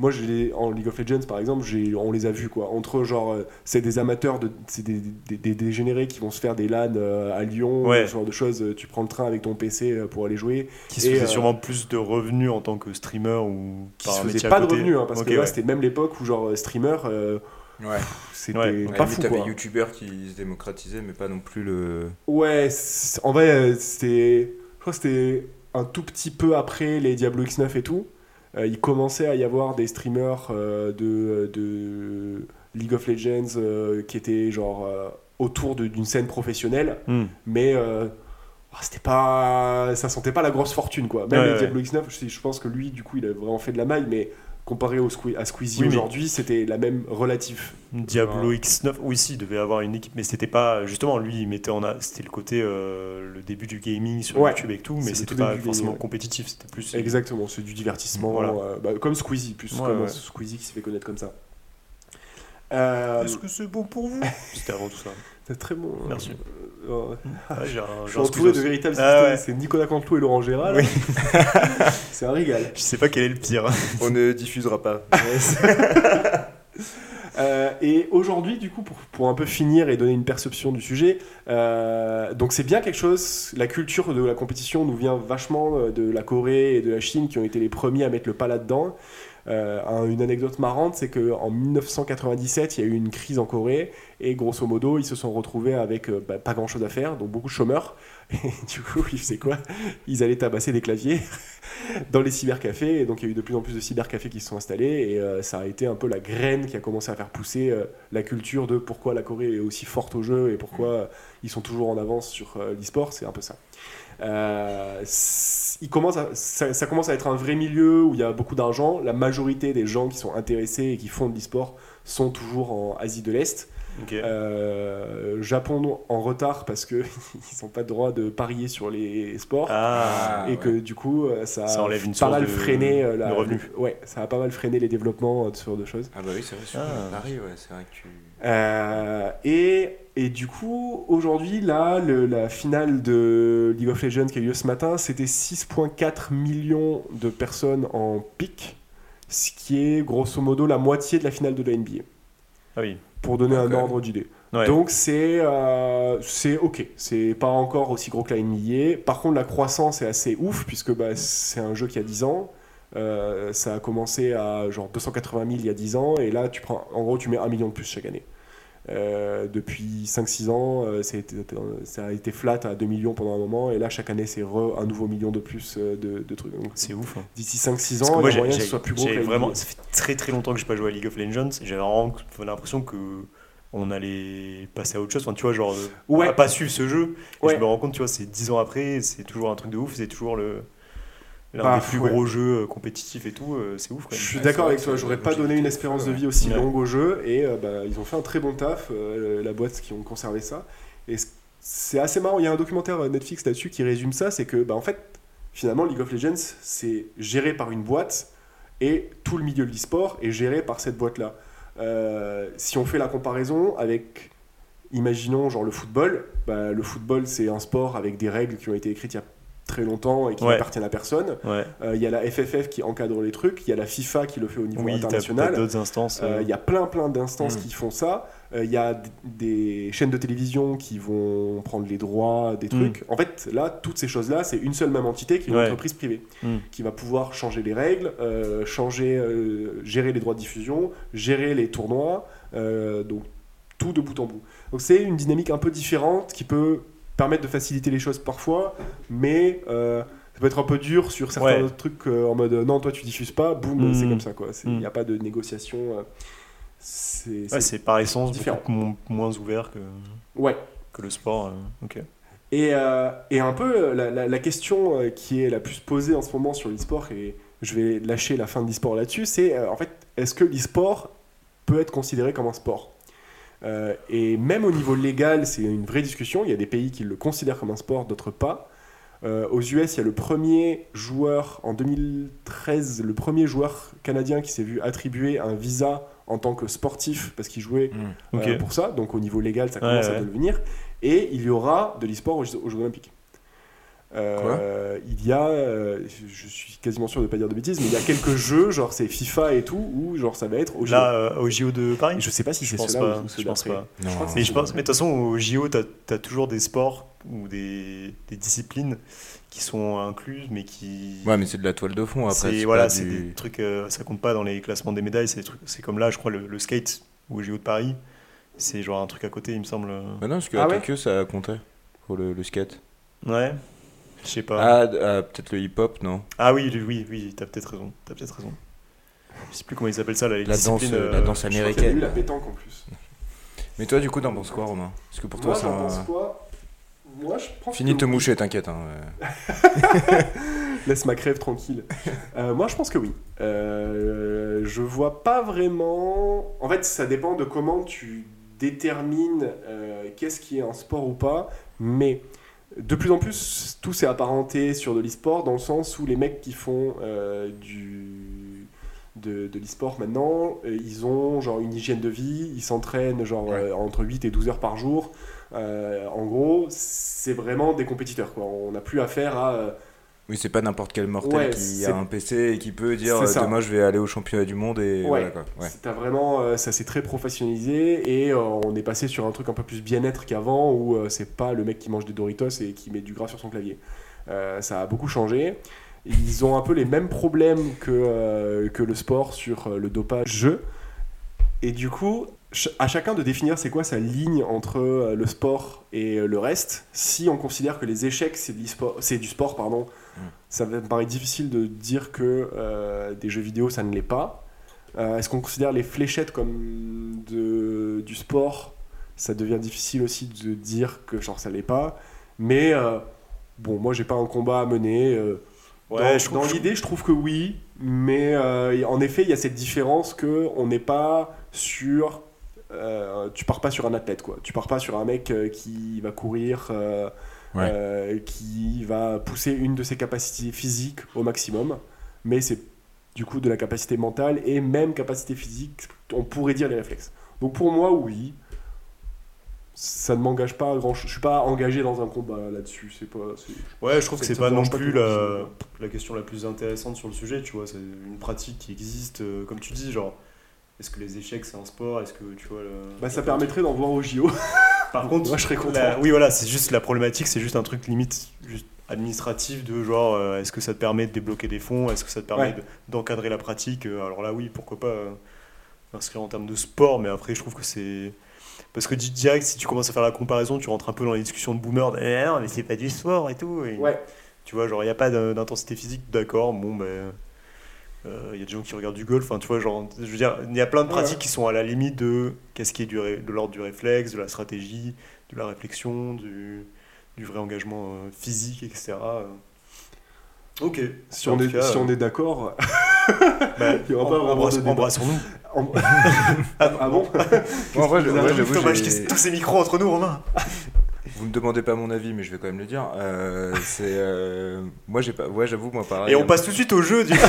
moi les- en League of Legends par exemple, j'ai- on les a vus quoi. Entre genre, euh, c'est des amateurs, de, c'est des, des- des dégénérés qui vont se faire des LAN euh, à Lyon, Ouais. ce genre de choses. euh, Tu prends le train avec ton PC pour aller jouer. Qui se faisait euh, sûrement plus de revenus en tant que streamer ou Qui par se à pas de revenus hein, parce que là ouais. c'était même l'époque où genre streamer, euh, Ouais. c'était Ouais. pas fou t'avais youtubeurs qui se démocratisaient, mais pas non plus le. Ouais, en vrai, c'était. Je crois que c'était un tout petit peu après les Diablo X9 et tout. Euh, il commençait à y avoir des streamers euh, de, de League of Legends euh, qui étaient genre autour d'une scène professionnelle, Hmm. mais ah, c'était pas. Ça sentait pas la grosse fortune quoi. Même Ouais. Diablo X9, je, sais- je pense que lui, du coup, il a vraiment fait de la maille, mais comparé au Sque- à Squeezie Oui, mais- aujourd'hui, c'était la même relative. Diablo X9, oui, si, il devait avoir une équipe, mais c'était pas. Justement, lui, il mettait en. a- C'était le côté. euh, le début du gaming sur Ouais. YouTube et tout, mais c'était pas forcément gaming, compétitif, c'était plus. Exactement, c'est du divertissement, Voilà. euh, bah, comme Squeezie, plus Ouais, comme ouais. Squeezie qui s'est fait connaître comme ça. Euh, Est-ce que c'est bon pour vous? [LAUGHS] C'était avant tout ça. C'est très bon. hein. Merci. Euh, j'ai un, [LAUGHS] je j'ai suis entouré de véritables Ah ouais. C'est Nicolas Canteloup et Laurent Gérard. Oui. [LAUGHS] c'est un régal. Je sais pas quel est le pire. On ne diffusera pas. [LAUGHS] Euh, et aujourd'hui, du coup, pour, pour un peu finir et donner une perception du sujet, euh, donc c'est bien quelque chose, la culture de la compétition nous vient vachement euh, de la Corée et de la Chine qui ont été les premiers à mettre le pas là-dedans. Euh, un- une anecdote marrante, c'est qu'en 1997, il y a eu une crise en Corée et grosso modo, ils se sont retrouvés avec euh, bah, pas grand-chose à faire, donc beaucoup de chômeurs. Du coup, ils faisaient quoi? Ils allaient tabasser des claviers [LAUGHS] dans les cybercafés. Et donc, il y a eu de plus en plus de cybercafés qui se sont installés. Et euh, ça a été un peu la graine qui a commencé à faire pousser euh, la culture de pourquoi la Corée est aussi forte au jeu et pourquoi ils sont toujours en avance sur euh, l'e-sport. C'est un peu ça. Ça, ça commence à être un vrai milieu où il y a beaucoup d'argent. La majorité des gens qui sont intéressés et qui font de l'e-sport sont toujours en Asie de l'Est. Euh, Japon en retard parce qu'ils [LAUGHS] n'ont pas le droit de parier sur les sports. Ah, et ouais. que du coup, euh, ça, Ça a enlève une pas mal de- freiné euh, la, le- ouais, ça a pas mal freiné les développements de ce genre de choses. Ah bah oui, c'est vrai, sur Ah. Paris, ouais, c'est vrai que tu... Euh, et, et du coup, aujourd'hui, là, le- la finale de League of Legends qui a eu lieu ce matin, c'était 6,4 millions de personnes en pic, ce qui est grosso modo la moitié de la finale de la NBA, ah oui. Pour donner un ordre d'idée. Ouais. Donc c'est euh, c'est ok, c'est pas encore aussi gros que la NBA. Par contre la croissance est assez ouf puisque bah, c'est un jeu qui a 10 ans. Euh, ça a commencé à genre 280 000 il y a 10 ans et là tu prends en gros tu mets 1 million de plus chaque année. Euh, depuis 5-6 ans, euh, ça a, été, flat à 2 millions pendant un moment et là chaque année c'est un nouveau million de plus euh, de, de trucs. C'est ouf. hein. D'ici 5-6 Parce ans, moi, il y a j'ai moyen que ce soit plus gros vraiment, ça fait très très longtemps que j'ai pas joué à League of Legends. J'avais vraiment l'impression que on allait passer à autre chose. Enfin, tu vois, genre, Ouais. à pas suivre ce jeu. Et Ouais. je me rends compte, tu vois, c'est 10 ans après, c'est toujours un truc de ouf. C'est toujours le l'un Bah, des plus ouais. gros jeux euh, compétitifs et tout. euh, c'est ouf quand Je même. suis Ouais, d'accord avec toi, j'aurais pas donné une espérance de vie aussi Ouais. longue au jeu et euh, bah, ils ont fait un très bon taf, euh, la boîte qui ont conservé ça. Et c'est assez marrant, il y a un documentaire Netflix là-dessus qui résume ça, c'est que bah, en fait, finalement, League of Legends, c'est géré par une boîte et tout le milieu de l'e-sport est géré par cette boîte-là. Euh, si on fait la comparaison avec, imaginons, genre le football, bah, le football c'est un sport avec des règles qui ont été écrites il y a très longtemps et qui Ouais. n'appartiennent à personne. Ouais. Euh, Il y a la FFF qui encadre les trucs, il y a la FIFA qui le fait au niveau Oui, international. Euh, euh, Il y a plein plein d'instances Mm. qui font ça. Euh, Il y a des chaînes de télévision qui vont prendre les droits des trucs. En fait, là, toutes ces choses-là, c'est une seule même entité qui est une Ouais. entreprise privée Mm. qui va pouvoir changer les règles, changer, gérer les droits de diffusion, gérer les tournois, donc tout de bout en bout. Donc c'est une dynamique un peu différente qui peut permettre de faciliter les choses parfois, mais euh, ça peut être un peu dur sur certains Ouais. trucs euh, en mode euh, non toi tu diffuses pas, boum Mm. c'est comme ça quoi. Il n'y Mm. a pas de négociation. c'est ouais, par essence différent. moins ouvert que, ouais. que le sport. ok. Et, et un peu la, la- la question qui est la plus posée en ce moment sur l'e-sport, et je vais lâcher la fin de l'e-sport là-dessus, c'est en fait, est-ce que l'e-sport peut être considéré comme un sport? Euh, Et même au niveau légal, c'est une vraie discussion. Il y a des pays qui le considèrent comme un sport, d'autres pas. Euh, aux US, il y a le premier joueur, en 2013, le premier joueur canadien qui s'est vu attribuer un visa en tant que sportif parce qu'il jouait Mm. Ok. euh, pour ça. Donc au niveau légal, ça Ouais, commence à devenir. Et il y aura de l'e-sport aux Jeux Olympiques. Euh, il y a, euh, je suis quasiment sûr de ne pas dire de bêtises, mais il y a quelques [LAUGHS] jeux, genre c'est FIFA et tout, où genre ça va être au Là, euh, au JO de Paris? Je sais pas si je c'est cela je pense pas. Je crois que Mais je pense, mais de toute façon, au JO, tu as, toujours des sports ou des, des disciplines qui sont incluses, mais qui. Ouais, mais c'est de la toile de fond après. c'est voilà, c'est du- des trucs, euh, ça compte pas dans les classements des médailles. C'est des trucs, c'est comme là, je crois, le, le skate ou au JO de Paris, c'est genre un truc à côté, il me semble. Bah non, parce qu'à Ah ouais? Tokyo ça comptait pour le, le skate. Ouais, je sais pas. Ah, ah, peut-être le hip-hop, non? Ah oui, oui, oui, t'as peut-être raison. T'as peut-être raison. Je sais plus comment ils appellent ça, là, les La danse, disciplines, euh, la euh, danse Je crois qu'il y a eu américaine. la pétanque en plus. Mais toi, du coup, t'en penses quoi, Romain? Parce que pour toi, Moi c'est j'en un. pense quoi? Moi je pense Fini de que te moucher, t'inquiète. Hein, ouais. [LAUGHS] Laisse ma crève tranquille. Euh, moi, je pense que oui. Euh, je vois pas vraiment. En fait, ça dépend de comment tu détermines euh, qu'est-ce qui est un sport ou pas. Mais de plus en plus, tout s'est apparenté sur de l'e-sport dans le sens où les mecs qui font euh, du de, de l'e-sport maintenant, euh, ils ont genre une hygiène de vie, ils s'entraînent genre Ouais. euh, entre 8 et 12 heures par jour. En gros, c'est vraiment des compétiteurs. Quoi. On n'a plus affaire à. Oui, c'est pas n'importe quel mortel Ouais, qui a un PC et qui peut dire euh, demain je vais aller au championnat du monde et Ouais. voilà quoi. Ouais. vraiment, euh, ça s'est très professionnalisé et euh, on est passé sur un truc un peu plus bien-être qu'avant où euh, c'est pas le mec qui mange des Doritos et qui met du gras sur son clavier. Euh, ça a beaucoup changé. Ils ont un peu les mêmes problèmes que, euh, que le sport sur euh, le dopage. Et du coup, à chacun de définir c'est quoi sa ligne entre euh, le sport et euh, le reste. Si on considère que les échecs c'est du sport, pardon, Mm. ça me paraît difficile de dire que euh, des jeux vidéo ça ne l'est pas. Euh, Est-ce qu'on considère les fléchettes comme de, du sport? Ça devient difficile aussi de dire que genre ça l'est pas. Mais euh, bon, moi j'ai pas un combat à mener. Ouais, dans dans l'idée, je trouve que oui, mais en effet, il y a cette différence que on n'est pas sur. Euh, tu pars pas sur un athlète, quoi. Tu pars pas sur un mec euh, qui va courir, euh, Ouais. euh, qui va pousser une de ses capacités physiques au maximum, mais c'est du coup de la capacité mentale et même capacité physique, on pourrait dire les réflexes. Donc pour moi, oui. Ça ne m'engage pas à grand chose. Je suis pas engagé dans un combat là-dessus. C'est pas. c'est- Ouais, je trouve que c'est pas non pas plus la, la question la plus intéressante sur le sujet, tu vois. C'est une pratique qui existe, euh, comme tu dis, genre. Est-ce que les échecs c'est un sport? Est-ce que tu vois le... Bah, ça permettrait d'en voir au JO. [LAUGHS] Par contre, Moi, je serais content. la- oui, voilà, c'est juste la problématique, c'est juste un truc limite juste administratif de genre, euh, est-ce que ça te permet de débloquer des fonds? Est-ce que ça te permet Ouais. d'encadrer la pratique? Euh, Alors là, oui, pourquoi pas euh, inscrire en termes de sport, mais après, je trouve que c'est. Parce que di- direct, si tu commences à faire la comparaison, tu rentres un peu dans les discussions de boomer, eh, non, mais c'est pas du sport et tout. et- Ouais. Tu vois, genre, il n'y a pas d'intensité physique, d'accord, bon, ben. Il y a des gens qui regardent du golf, enfin, tu vois, genre, je veux dire, il y a plein de Ouais, pratiques ouais. qui sont à la limite de qu'est-ce qui est du ré- de l'ordre du réflexe, de la stratégie, de la réflexion, du, du vrai engagement euh, physique, etc. euh. Ok. Si En on, est, cas, si euh, on est d'accord. bah, [LAUGHS] il y aura pas vraiment de. Embrassons-nous. [LAUGHS] en- ah bon Moi, en vrai, j'avoue, j'ai- tous ces micros entre nous, Romain. Vous me demandez pas mon avis, mais je vais quand même le dire. Euh, [LAUGHS] c'est euh, moi j'ai pas, ouais, j'avoue moi pareil. Et on passe tout de suite au jeu, du coup. [LAUGHS]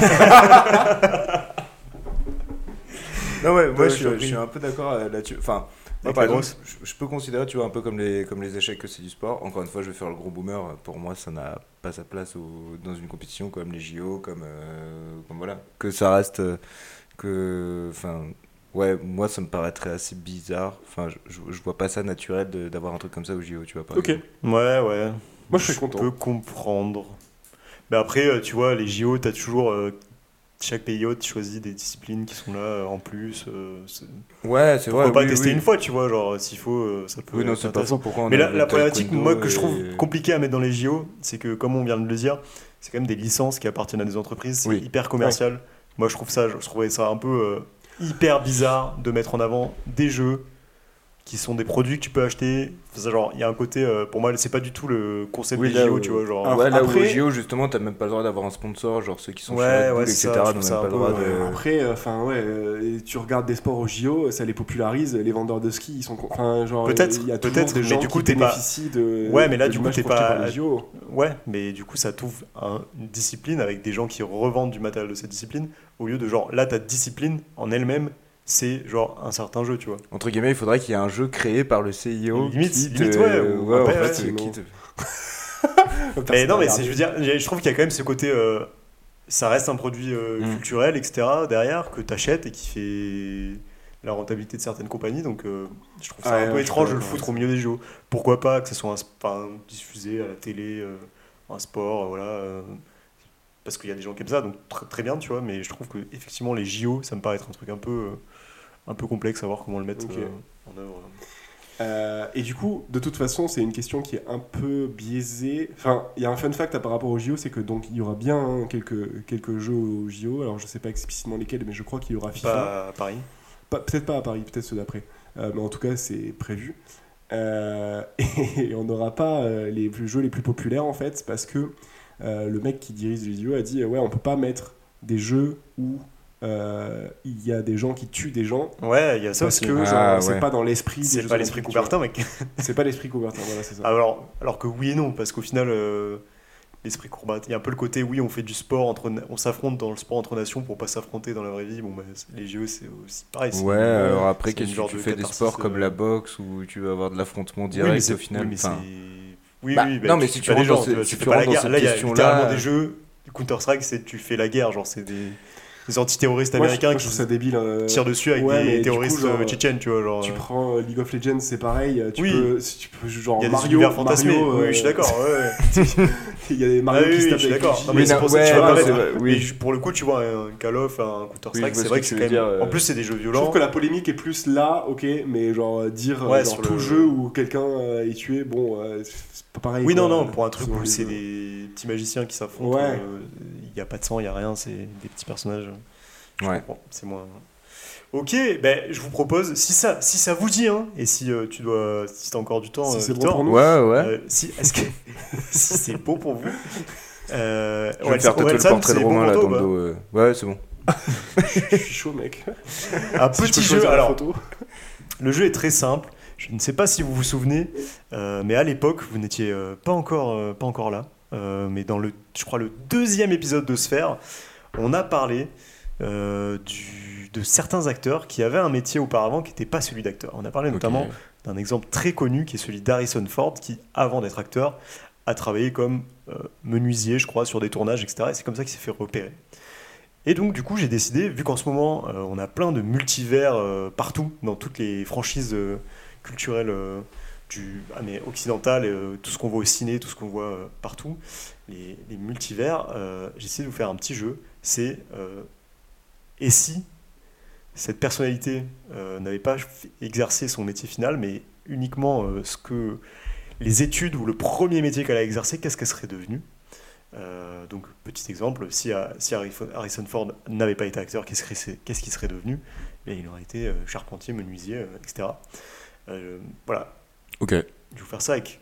Non ouais, moi Ouais, je, je suis, un peu d'accord euh, là-dessus. Enfin, moi par exemple, je, je peux considérer, tu vois, un peu comme les comme les échecs que c'est du sport. Encore une fois, je vais faire le gros boomer. Pour moi, ça n'a pas sa place au- dans une compétition comme les JO, comme euh, comme voilà, que ça reste euh, que, enfin. Ouais, moi ça me paraîtrait assez bizarre. Enfin, je, je, je vois pas ça naturel de- d'avoir un truc comme ça au JO, tu vois. Par Ok. exemple. Ouais, ouais. Moi, je serais content. peux comprendre. Mais après, euh, tu vois, les JO, t'as toujours. euh, chaque pays hôte choisit des disciplines qui sont là euh, en plus. euh, Ouais, c'est vrai. Pourquoi pas oui, tester oui. une fois, tu vois, genre s'il faut, euh, ça peut Oui, non, c'est pas. Pourquoi on Mais a la, problématique, moi, que je trouve et- compliquée à mettre dans les JO, c'est que, comme on vient de le dire, c'est quand même des licences qui appartiennent à des entreprises, c'est Oui. hyper commercial. Moi, je trouve ça, je trouvais ça un peu euh, hyper bizarre de mettre en avant des jeux qui sont des produits que tu peux acheter. Enfin, ça, genre, il y a un côté, euh, pour moi, c'est pas du tout le concept Oui, des JO, où- tu vois, genre. Alors, ouais, là après- où JO, justement, t'as même pas le droit d'avoir un sponsor, genre ceux qui sont Ouais, ouais, etc., ça, même pas le droit de. Après, enfin ouais, euh, tu regardes des sports au JO, ça les popularise. Les vendeurs de ski, ils sont, enfin genre, Peut-être, il y a toujours peut-être, mais du coup, t'es pas- de. Ouais, mais là, du coup, t'es pas- JO. Ouais, mais du coup, ça t'ouvre un- une discipline avec des gens qui revendent du matériel de cette discipline, au lieu de genre, là, ta discipline en elle-même, c'est genre un certain jeu, tu vois. Entre guillemets, il faudrait qu'il y ait un jeu créé par le CIO. Limite, qui limite, ouais, ou- ouais, fait, ouais, qui non. te- [LAUGHS] Mais non, mais je veux dire, je trouve qu'il y a quand même ce côté, euh, ça reste un produit euh, Mm. culturel, etc. derrière que t'achètes et qui fait la rentabilité de certaines compagnies. Donc, euh, je trouve ça Ah un peu étrange de le foutre au milieu des jeux. Pourquoi pas que ce soit un, enfin, diffusé à la télé, un sport, voilà. parce qu'il y a des gens qui aiment ça, donc tr- très bien, tu vois. Mais je trouve que effectivement les JO, ça me paraît être un truc un peu, euh, un peu complexe à voir comment le mettre euh, en œuvre. Euh, et du coup, de toute façon, c'est une question qui est un peu biaisée. Enfin, il y a un fun fact à par rapport aux JO, c'est que donc il y aura bien hein, quelques, quelques jeux aux JO. Alors je sais pas explicitement lesquels, mais je crois qu'il y aura FIFA. Pas à Paris. Peut-être pas à Paris, peut-être ceux d'après. Euh, mais en tout cas, c'est prévu. Euh, [LAUGHS] et on n'aura pas les plus- jeux les plus populaires en fait, parce que le mec qui dirige les JO a dit ouais, on peut pas mettre des jeux où euh, il y a des gens qui tuent des gens. Ouais, il y a ça parce aussi. que Ah, c'est ouais. pas dans l'esprit. des C'est pas l'esprit. Coubertin, mec. [LAUGHS] C'est pas l'esprit Coubertin, voilà, c'est ça. Alors, alors que oui et non, parce qu'au final, euh, l'esprit courbat. Il y a un peu le côté, oui, on fait du sport, entre, on s'affronte dans le sport entre nations pour pas s'affronter dans la vraie vie. Bon, bah, les JO, c'est aussi pareil. Ouais, alors après, qu'est-ce genre que tu de fais des sports comme euh, la boxe où tu vas avoir de l'affrontement Oui, direct mais c'est- au final oui, mais enfin, c'est- oui, Bah, oui, bah, non, mais tu si tu rentres dans cette Là, il y a question-là- littéralement des jeux. Counter-Strike, c'est tu fais la guerre, genre c'est des, des antiterroristes Moi, américains je qui ça débile. euh, tirent dessus avec ouais, des terroristes coup, genre, euh, tchétchènes, tu vois. Genre, Tu euh, prends League of Legends, c'est pareil. Tu Oui. peux, tu peux genre il y a des Mario. Mario, oui, je suis d'accord. ouais, ouais. [LAUGHS] Il y a des Mario Ah oui, qui se tapent je suis avec d'accord. mais c'est pour ça que tu mais je- pour le coup, tu vois un Call of, un je vois c'est ce vrai que c'est quand même. dire, euh. En plus, c'est des jeux Je violents. trouve que la polémique est plus là, ok, mais genre euh, dire euh, Ouais, dans sur tout le- jeu où quelqu'un euh, est tué, bon, euh, c'est pas pareil. Oui, quoi, non, non, pour un truc où c'est des petits magiciens qui s'affrontent, il n'y a pas de sang, il n'y a rien, c'est des petits personnages. Je Ouais. c'est moins. Ok, ben, je vous propose, si ça, si ça vous dit, hein, et si euh, tu dois, si t'as encore du temps, Si euh, c'est bon pour nous. Ouais, ouais. euh, si, est-ce que, [LAUGHS] si c'est bon pour vous, euh, je vais faire tatouer le portrait de Romain là pour dans toi le dos. euh. Ouais, c'est bon. [LAUGHS] Je suis chaud, mec. Un Si je petit peux jeu, alors, photo. Le jeu est très simple. Je ne sais pas si vous vous souvenez, euh, mais à l'époque, vous n'étiez euh, pas, encore, euh, pas encore là. Euh, mais dans le, je crois, le deuxième épisode de Sphère, on a parlé euh, du- de certains acteurs qui avaient un métier auparavant qui n'était pas celui d'acteur. On a parlé notamment d'un exemple très connu qui est celui d'Harrison Ford, qui, avant d'être acteur, a travaillé comme euh, menuisier, je crois, sur des tournages, etc. Et c'est comme ça qu'il s'est fait repérer. Et donc, du coup, j'ai décidé, vu qu'en ce moment, euh, on a plein de multivers euh, partout, dans toutes les franchises culturelles du, ah, mais occidentales, tout ce qu'on voit au ciné, tout ce qu'on voit partout, les, les multivers, j'ai essayé de vous faire un petit jeu. C'est et si cette personnalité euh, n'avait pas exercé son métier final, mais uniquement euh, ce que les études ou le premier métier qu'elle a exercé, qu'est-ce qu'elle serait devenue? Euh, Donc, petit exemple, si, si Harrison Ford n'avait pas été acteur, qu'est-ce qu'il serait, devenu? Eh, Il aurait été charpentier, menuisier, etc. Voilà, Ok. je vais vous faire ça avec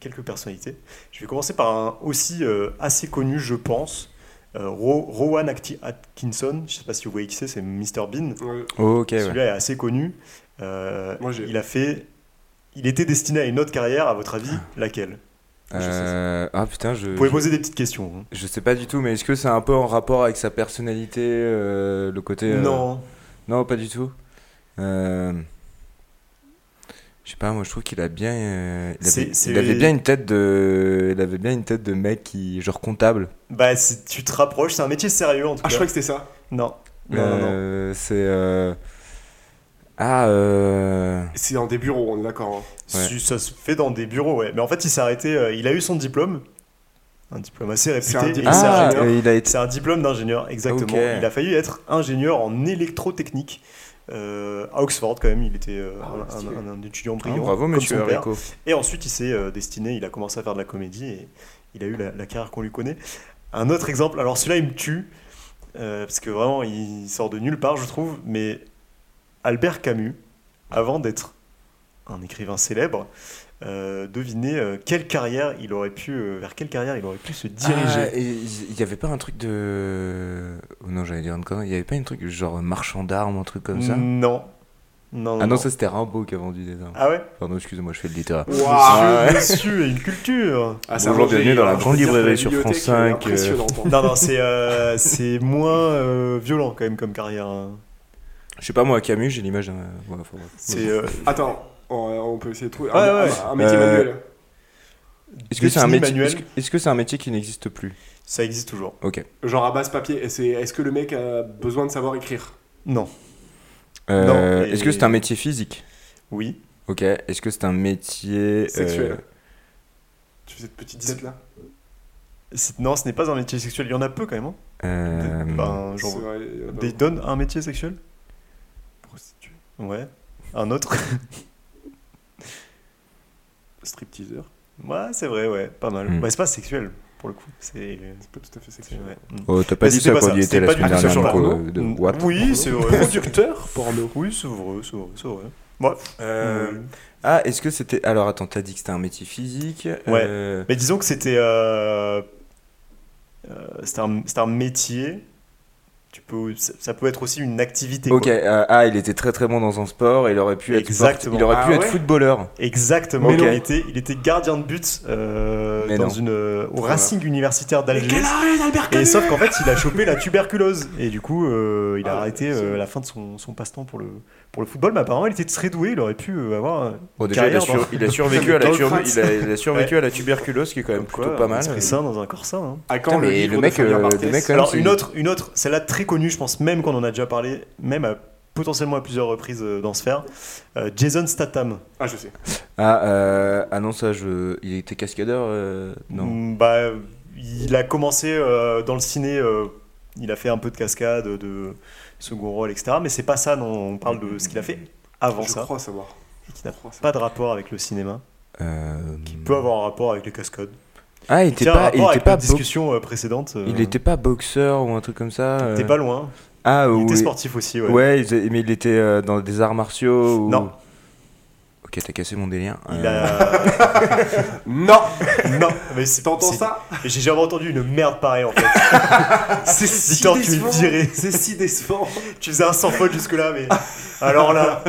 quelques personnalités. Je vais commencer par un aussi assez connu, je pense, euh, Ro- Rowan Atki- Atkinson. Je ne sais pas si vous voyez qui c'est, c'est Mr Bean. Ouais. Ok, ouais. Celui-là est assez connu. Euh, Moi, il a fait. Il était destiné à une autre carrière, à votre avis, laquelle? Je sais Euh, Ah putain, je. Vous pouvez je- poser des petites questions. hein. Je sais pas du tout, mais est-ce que c'est un peu en rapport avec sa personnalité, euh, le côté. euh, Non. Non, pas du tout. Euh, Je sais pas, moi je trouve qu'il a bien. euh, Il, avait, c'est- il avait bien une tête de. Il avait bien une tête de mec qui. genre comptable. Bah, tu te rapproches, c'est un métier sérieux en tout Ah, je cas. crois que c'était ça. Non. Non, non, non. Euh, C'est. euh, Ah, euh. C'est dans des bureaux, on est d'accord. hein. Ouais. Ça se fait dans des bureaux, ouais. Mais en fait, il s'est arrêté. euh, il a eu son diplôme. Un diplôme assez réputé. Un Ah, arrêté- euh, il a été. C'est un diplôme d'ingénieur, exactement. Il a failli être ingénieur en électrotechnique euh, à Oxford quand même. Il était euh, Ah un- stylé. un, un étudiant Ah, brillant. bravo, comme monsieur son père. Et ensuite, il s'est euh, destiné, il a commencé à faire de la comédie et il a eu la, la carrière qu'on lui connaît. Un autre exemple, alors celui-là, il me tue, parce que vraiment, il sort de nulle part, je trouve, mais Albert Camus, avant d'être un écrivain célèbre, euh, devinez euh, quelle carrière il aurait pu, euh, vers quelle carrière il aurait pu se diriger. Ah, il y avait pas un truc de. Oh non, j'allais dire une connerie. Il y avait pas un truc genre marchand d'armes, un truc comme ça? Non. Non, Ah non, ça c'était Rimbaud qui a vendu des armes. Ah ouais? Pardon, excusez-moi, je fais le littéraire. Monsieur, et une culture Ah, Bonjour, un bienvenue dans la grande librairie sur France 5, est impressionnante, hein. Non, non, c'est euh, c'est moins euh, violent quand même comme carrière. hein. Je sais pas, moi, Camus, j'ai l'image d'un. Ouais. C'est euh, Attends, on, on peut essayer de trouver un, ouais. un- un métier Euh, manuel. Est-ce que c'est un métier manuel. Est-ce que c'est un métier qui n'existe plus? Ça existe toujours. Ok. Genre à base papier. Est-ce que le mec a besoin de savoir écrire? Non. Euh, Non, et- Est-ce que c'est un métier physique? Oui. Ok. Est-ce que c'est un métier Sexuel. euh, Tu fais cette petite tête là Non, ce n'est pas un métier sexuel. Il y en a peu quand même. hein. euh, Ben, genre, vrai, Des donne un métier sexuel? Prostituée, Ouais. Un autre [LAUGHS] stripteaser. Ouais, c'est vrai, ouais. Pas mal. Hmm. Ouais, c'est pas sexuel pour le coup. C'est. C'est pas tout à fait sexuel. ouais. Hmm. Oh, t'as pas Mais dit c'était ça quand il était c'était la semaine dernière, porno. de- de Mm. what Oui, c'est vrai. [LAUGHS] Producteur porno. oui, c'est vrai, c'est vrai, c'est vrai. Bref. Euh, Mm. Ah, est-ce que c'était. Alors attends, t'as dit que c'était un métier physique Ouais. euh, Mais disons que c'était. euh, euh, c'était un, c'était un métier tu peux, ça, peut être aussi une activité. Ok, quoi. euh, ah, il était très très bon dans un sport, il aurait pu être, Exactement. il aurait Ah pu être ouais footballeur. Exactement. Il, était, il était gardien de but euh, dans non. une, euh, au Voilà. Racing universitaire d'Alger. Et sauf qu'en fait, il a chopé la tuberculose. Et du coup, euh, il a Ah, arrêté euh, la fin de son, son passe-temps pour le, pour le football. Mais apparemment, il était très doué. Il aurait pu euh, avoir. Bon, déjà, il a, Carrière sur- dans- il a survécu à la Dans le tur- crâne. il a, il a survécu à la tuberculose, qui est quand même Quoi, plutôt pas un mal. esprit sain dans un corps sain. hein. À quand Putain, le, le mec, euh, le mec, Alors, une autre, une autre, celle-là très connue, je pense, même qu'on en a déjà parlé, même à- potentiellement à plusieurs reprises euh, dans Sphère. Euh, Jason Statham. Ah, je sais. Ah, euh, ah non, ça, je... il était cascadeur euh, Non. Mm, Bah, il a commencé euh, dans le ciné. euh, il a fait un peu de cascade, de second rôle, etc. Mais c'est pas ça, non. On parle de ce qu'il a fait avant je ça, crois savoir. et qui n'a Je crois savoir. pas de rapport avec le cinéma, Euh, qui peut avoir un rapport avec les cascades. Ah, il Qui était tient un pas, il était pas, discussion euh, précédente. euh, il était pas boxeur ou un truc comme ça. euh. T'es pas loin. Ah, Il oui. était sportif aussi, ouais. Ouais, il mais il était euh, dans des arts martiaux ou... Non. Ok, t'as cassé mon délire. Il Euh, a. [LAUGHS] Non non, mais c'est T'entends ça J'ai jamais entendu une merde pareille en fait. [LAUGHS] C'est si tu dirais. C'est si décevant. tu faisais un sans faute jusque-là, mais. Alors là,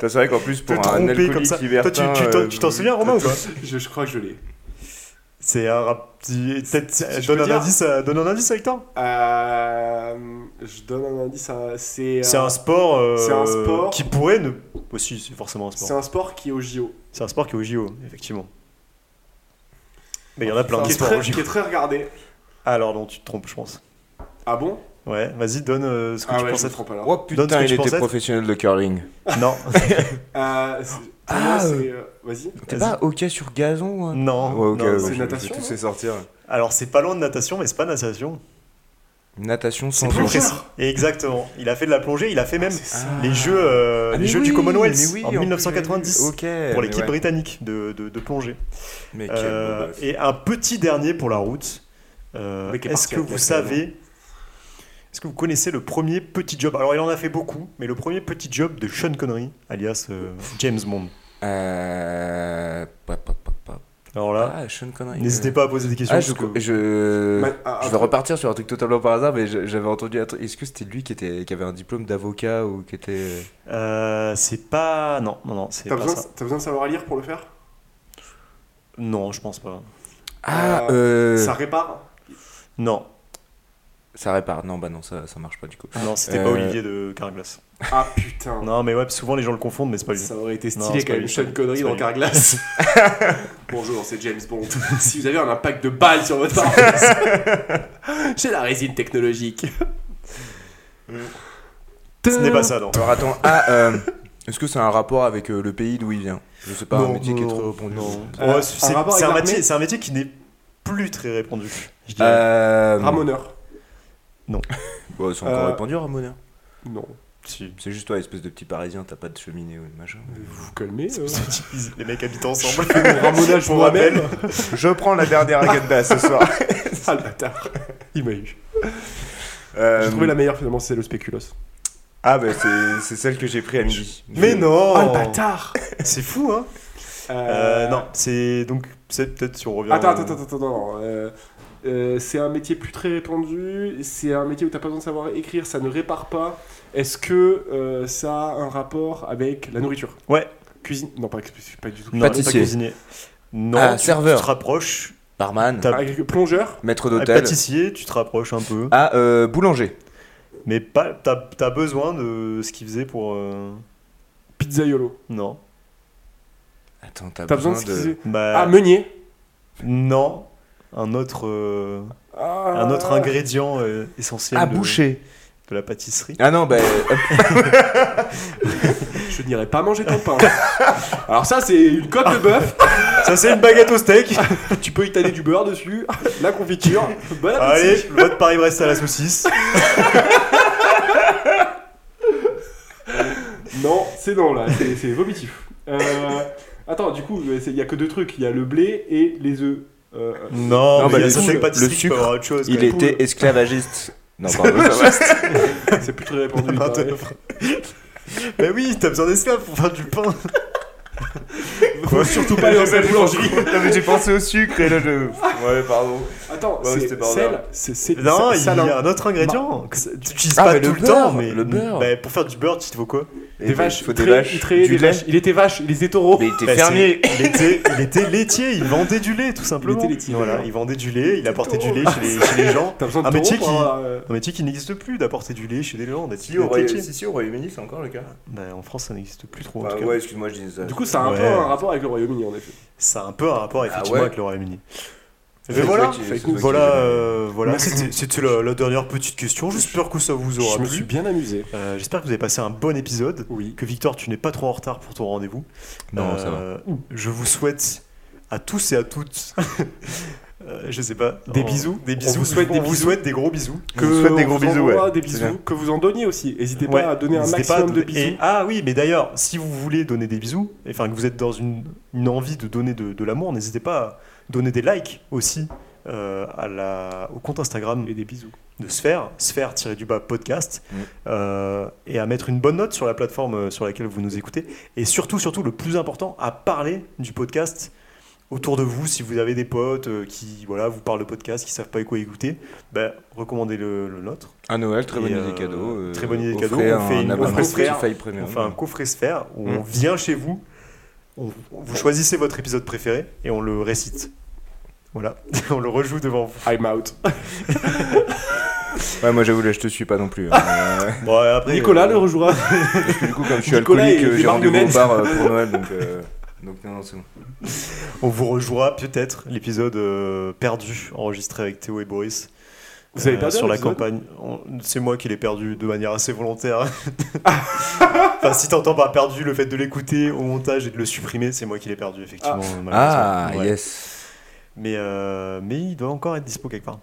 C'est vrai qu'en plus, pour un alcoolique comme ça. Toi, tu t'en- euh, souviens, Romain, ou Je, je crois que je l'ai. C'est un rap. Peut-être. si je Donne un dire. indice, à- donne un indice, Victor Euh, je donne un indice. à- C'est C'est euh, un sport. euh, c'est un sport. Qui pourrait ne. Aussi, c'est forcément un c'est sport. un sport qui est au JO. C'est un sport qui est au JO, effectivement. Mais il y en a plein de Qui est, sports très, au JO. qui est très regardé. Alors non, tu te trompes, je pense. Ah bon? Ouais, vas-y, donne euh, ce que Ah tu ouais, je pensais. me trompe alors. Oh Donne ce putain, que il tu était professionnel de curling. Non, [LAUGHS] Euh, c'est- Ah, moi, euh. c'est. Vas-y. T'es pas hockey sur gazon hein non. Ouais, non. c'est natation, sortir. Alors c'est pas loin de natation, mais c'est pas natation. Natation sans eau. [LAUGHS] Exactement. Il a fait de la plongée, il a fait même C'est ça. les jeux, euh, Ah, les jeux oui, du Commonwealth oui, en plus, 1990 Ok. pour l'équipe ouais. britannique de, de, de plongée. Mais Euh, et un petit dernier pour la route. Euh, Est-ce que vous savez, est-ce que vous connaissez le premier petit job? Alors il en a fait beaucoup, mais le premier petit job de Sean Connery, alias euh, James Bond. Euh... pop, pop, pop, pop. Alors là, Ah, Sean Connery. n'hésitez euh. pas à poser des questions. Ah, je, que- je... Ah, je vais repartir sur un truc totalement par hasard, mais j'avais entendu un truc. Est-ce que c'était lui qui, était, qui avait un diplôme d'avocat ou qui était. Euh, c'est pas, non, non, non, c'est T'as pas besoin, ça. t'as besoin de savoir à lire pour le faire? Non, je pense pas. Ah, Euh, euh... Ça Ça... répare? Non, répare. Non, bah non, ça, ça marche pas du coup. non, c'était Euh, pas Olivier de Carglass. [LAUGHS] Ah putain Non, mais ouais, souvent les gens le confondent, mais c'est pas lui. Ça aurait été Non, stylé quand même, Sean Connery dans. Carglass. [LAUGHS] Bonjour, c'est James Bond. [LAUGHS] si vous avez un impact de balle sur votre pare j'ai la résine technologique. Ce n'est pas ça, non. Alors attends, ah, euh, est-ce que c'est un rapport avec euh, le pays d'où il vient? Je sais pas, un métier qui est très répandu. non. Euh, Ouais, un c'est un, c'est un métier qui n'est plus très répandu. je. Euh... Ramoneur. Ouais, c'est encore Euh, répandu, Ramoneur? Non. Si. C'est juste toi, espèce de petit parisien, t'as pas de cheminée ou de machin. Vous vous calmez euh. Les mecs habitent [LAUGHS] ensemble. Je fais mon ramonage Pour moi-même. [LAUGHS] Je prends la dernière agenda ce soir. [LAUGHS] Ah le bâtard. Il m'a eu. Euh, J'ai trouvé la meilleure finalement, c'est le spéculos. Ah, bah c'est c'est celle que j'ai pris à midi. Mais non Ah le bâtard C'est fou, hein Euh, Euh, Non, c'est donc c'est peut-être si on revient. Attends, attends, attends, attends, euh, euh, c'est un métier plus très répandu, c'est un métier où t'as pas besoin de savoir écrire, ça ne répare pas. Est-ce que euh, ça a un rapport avec la nourriture? Ouais. Cuisine? Non, pas, pas du tout. Non, Pâtissier. pas cuisinier. Non, Ah, tu, serveur. tu te rapproches. Barman, T'as- Agricul- Plongeur? Maître Ah, d'hôtel. Pâtissier, tu te rapproches un peu. Ah, euh, boulanger. Mais pas, t'as as besoin de ce qu'il faisait pour. euh, Pizzaiolo. Non. Attends, t'as T'as besoin besoin, de ce qu'ils faisaient Bah, Ah, meunier Non. Un autre, euh, Ah. un autre ingrédient euh, essentiel Ah, de, boucher. De la pâtisserie. Ah non, bah. [LAUGHS] Je n'irai pas manger ton pain. Alors ça, c'est une côte de bœuf. [LAUGHS] Ça, c'est une baguette au steak. [LAUGHS] tu peux étaler du beurre dessus, la confiture. Bon appétit. Allez, le vote Paris-Brest à la saucisse. Non, c'est non là, c'est c'est vomitif. Euh, attends, du coup, il y a que deux trucs. Il y a le blé et les œufs. Euh, Non, Non, mais bah, il y a le sucre- le. Il était esclavagiste. Non, pardon, ça va. c'est plus très répandu. [LAUGHS] d'œuvre. [LAUGHS] Bah oui, t'as besoin d'esclaves pour faire du pain. [LAUGHS] Faut surtout pas aller dans cette boulangerie. Non, mais j'ai pensé au sucre et là je. [LAUGHS] Ouais, pardon. Attends, Ouais, c'est sel, c'est Non, il y a un autre ingrédient que tu n'utilises Ah, pas tout le le temps, mais le beurre. bah, pour faire du beurre, il te faut quoi Des vaches, Il faut il des traite- vaches. il du des lait. vaches. Il était vache, il était taureau. Mais il était Bah, fermier. [LAUGHS] il, était, il était laitier, il vendait du lait tout simplement. Il était laitier, Voilà, il vendait du lait, il apportait du lait chez les, chez les gens. T'as besoin de Un métier qui- euh, Un métier qui n'existe plus d'apporter du lait chez des gens, d'être Si, au si, Royaume-Uni, c'est encore le cas. Bah, en France, ça n'existe plus trop. en ouais, excuse-moi, je disais ça. Du coup, ça a un peu un rapport avec le Royaume-Uni en effet. Ça a un peu un rapport effectivement ouais. avec le Royaume-Uni. Mais voilà, voilà, euh, voilà. C'était la, la dernière petite question. J'espère que ça vous aura Je me plu. suis bien amusé. Euh, J'espère que vous avez passé un bon épisode. Oui. Que Victor, tu n'es pas trop en retard pour ton rendez-vous. Non, ça va. Euh, Je vous souhaite à tous et à toutes. [LAUGHS] euh, je sais pas. Des Oh, bisous. Des On bisous. vous souhaite des On vous souhaite des gros bisous. On vous souhaite des gros bisous, ouais. des bisous, que vous en donniez aussi. N'hésitez Ouais, pas à donner un maximum de bisous. et- ah oui, mais d'ailleurs, si vous voulez donner des bisous, enfin que vous êtes dans une, une envie de donner de, de l'amour, n'hésitez pas à donner des likes aussi euh, à la, au compte Instagram Et des bisous. de Sphère, Sphère-du-bas podcast, Mm. euh, et à mettre une bonne note sur la plateforme sur laquelle vous nous écoutez. Et surtout, surtout, le plus important, à parler du podcast autour de vous. Si vous avez des potes euh, qui voilà, vous parlent de podcast, qui savent pas quoi écouter, ben, recommandez le, le nôtre. À Noël, très bonne idée euh, cadeau. euh, très bonne idée cadeau. On un fait une- abonnement on fait- Spotify Premium. On fait un coffret Sphère où on vient chez vous, on- vous choisissez votre épisode préféré et on le récite. Voilà, [LAUGHS] on le rejoue devant vous. I'm out. [LAUGHS] Ouais, moi j'avoue, là je te suis pas non plus. hein. Bon, et après, Nicolas euh, le rejouera. [LAUGHS] parce que du coup, comme je suis Nicolas alcoolique, j'ai rendez-vous au bar pour Noël. Donc, euh, donc non, non, c'est bon. [LAUGHS] on vous rejouera peut-être l'épisode euh, perdu enregistré avec Théo et Boris. Vous avez Euh, sur la campagne. On- C'est moi qui l'ai perdu de manière assez volontaire. [LAUGHS] [LAUGHS] enfin, si t'entends par perdu le fait de l'écouter au montage et de le supprimer, c'est moi qui l'ai perdu effectivement. Ah. Ouais. yes. Mais, euh, mais il doit encore être dispo quelque part.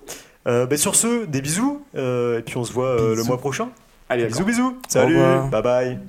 Euh, bah, sur ce, des bisous. euh, et puis on se voit euh, le Bisous. mois prochain. Allez. Bisous, bisous. Salut. Bye bye.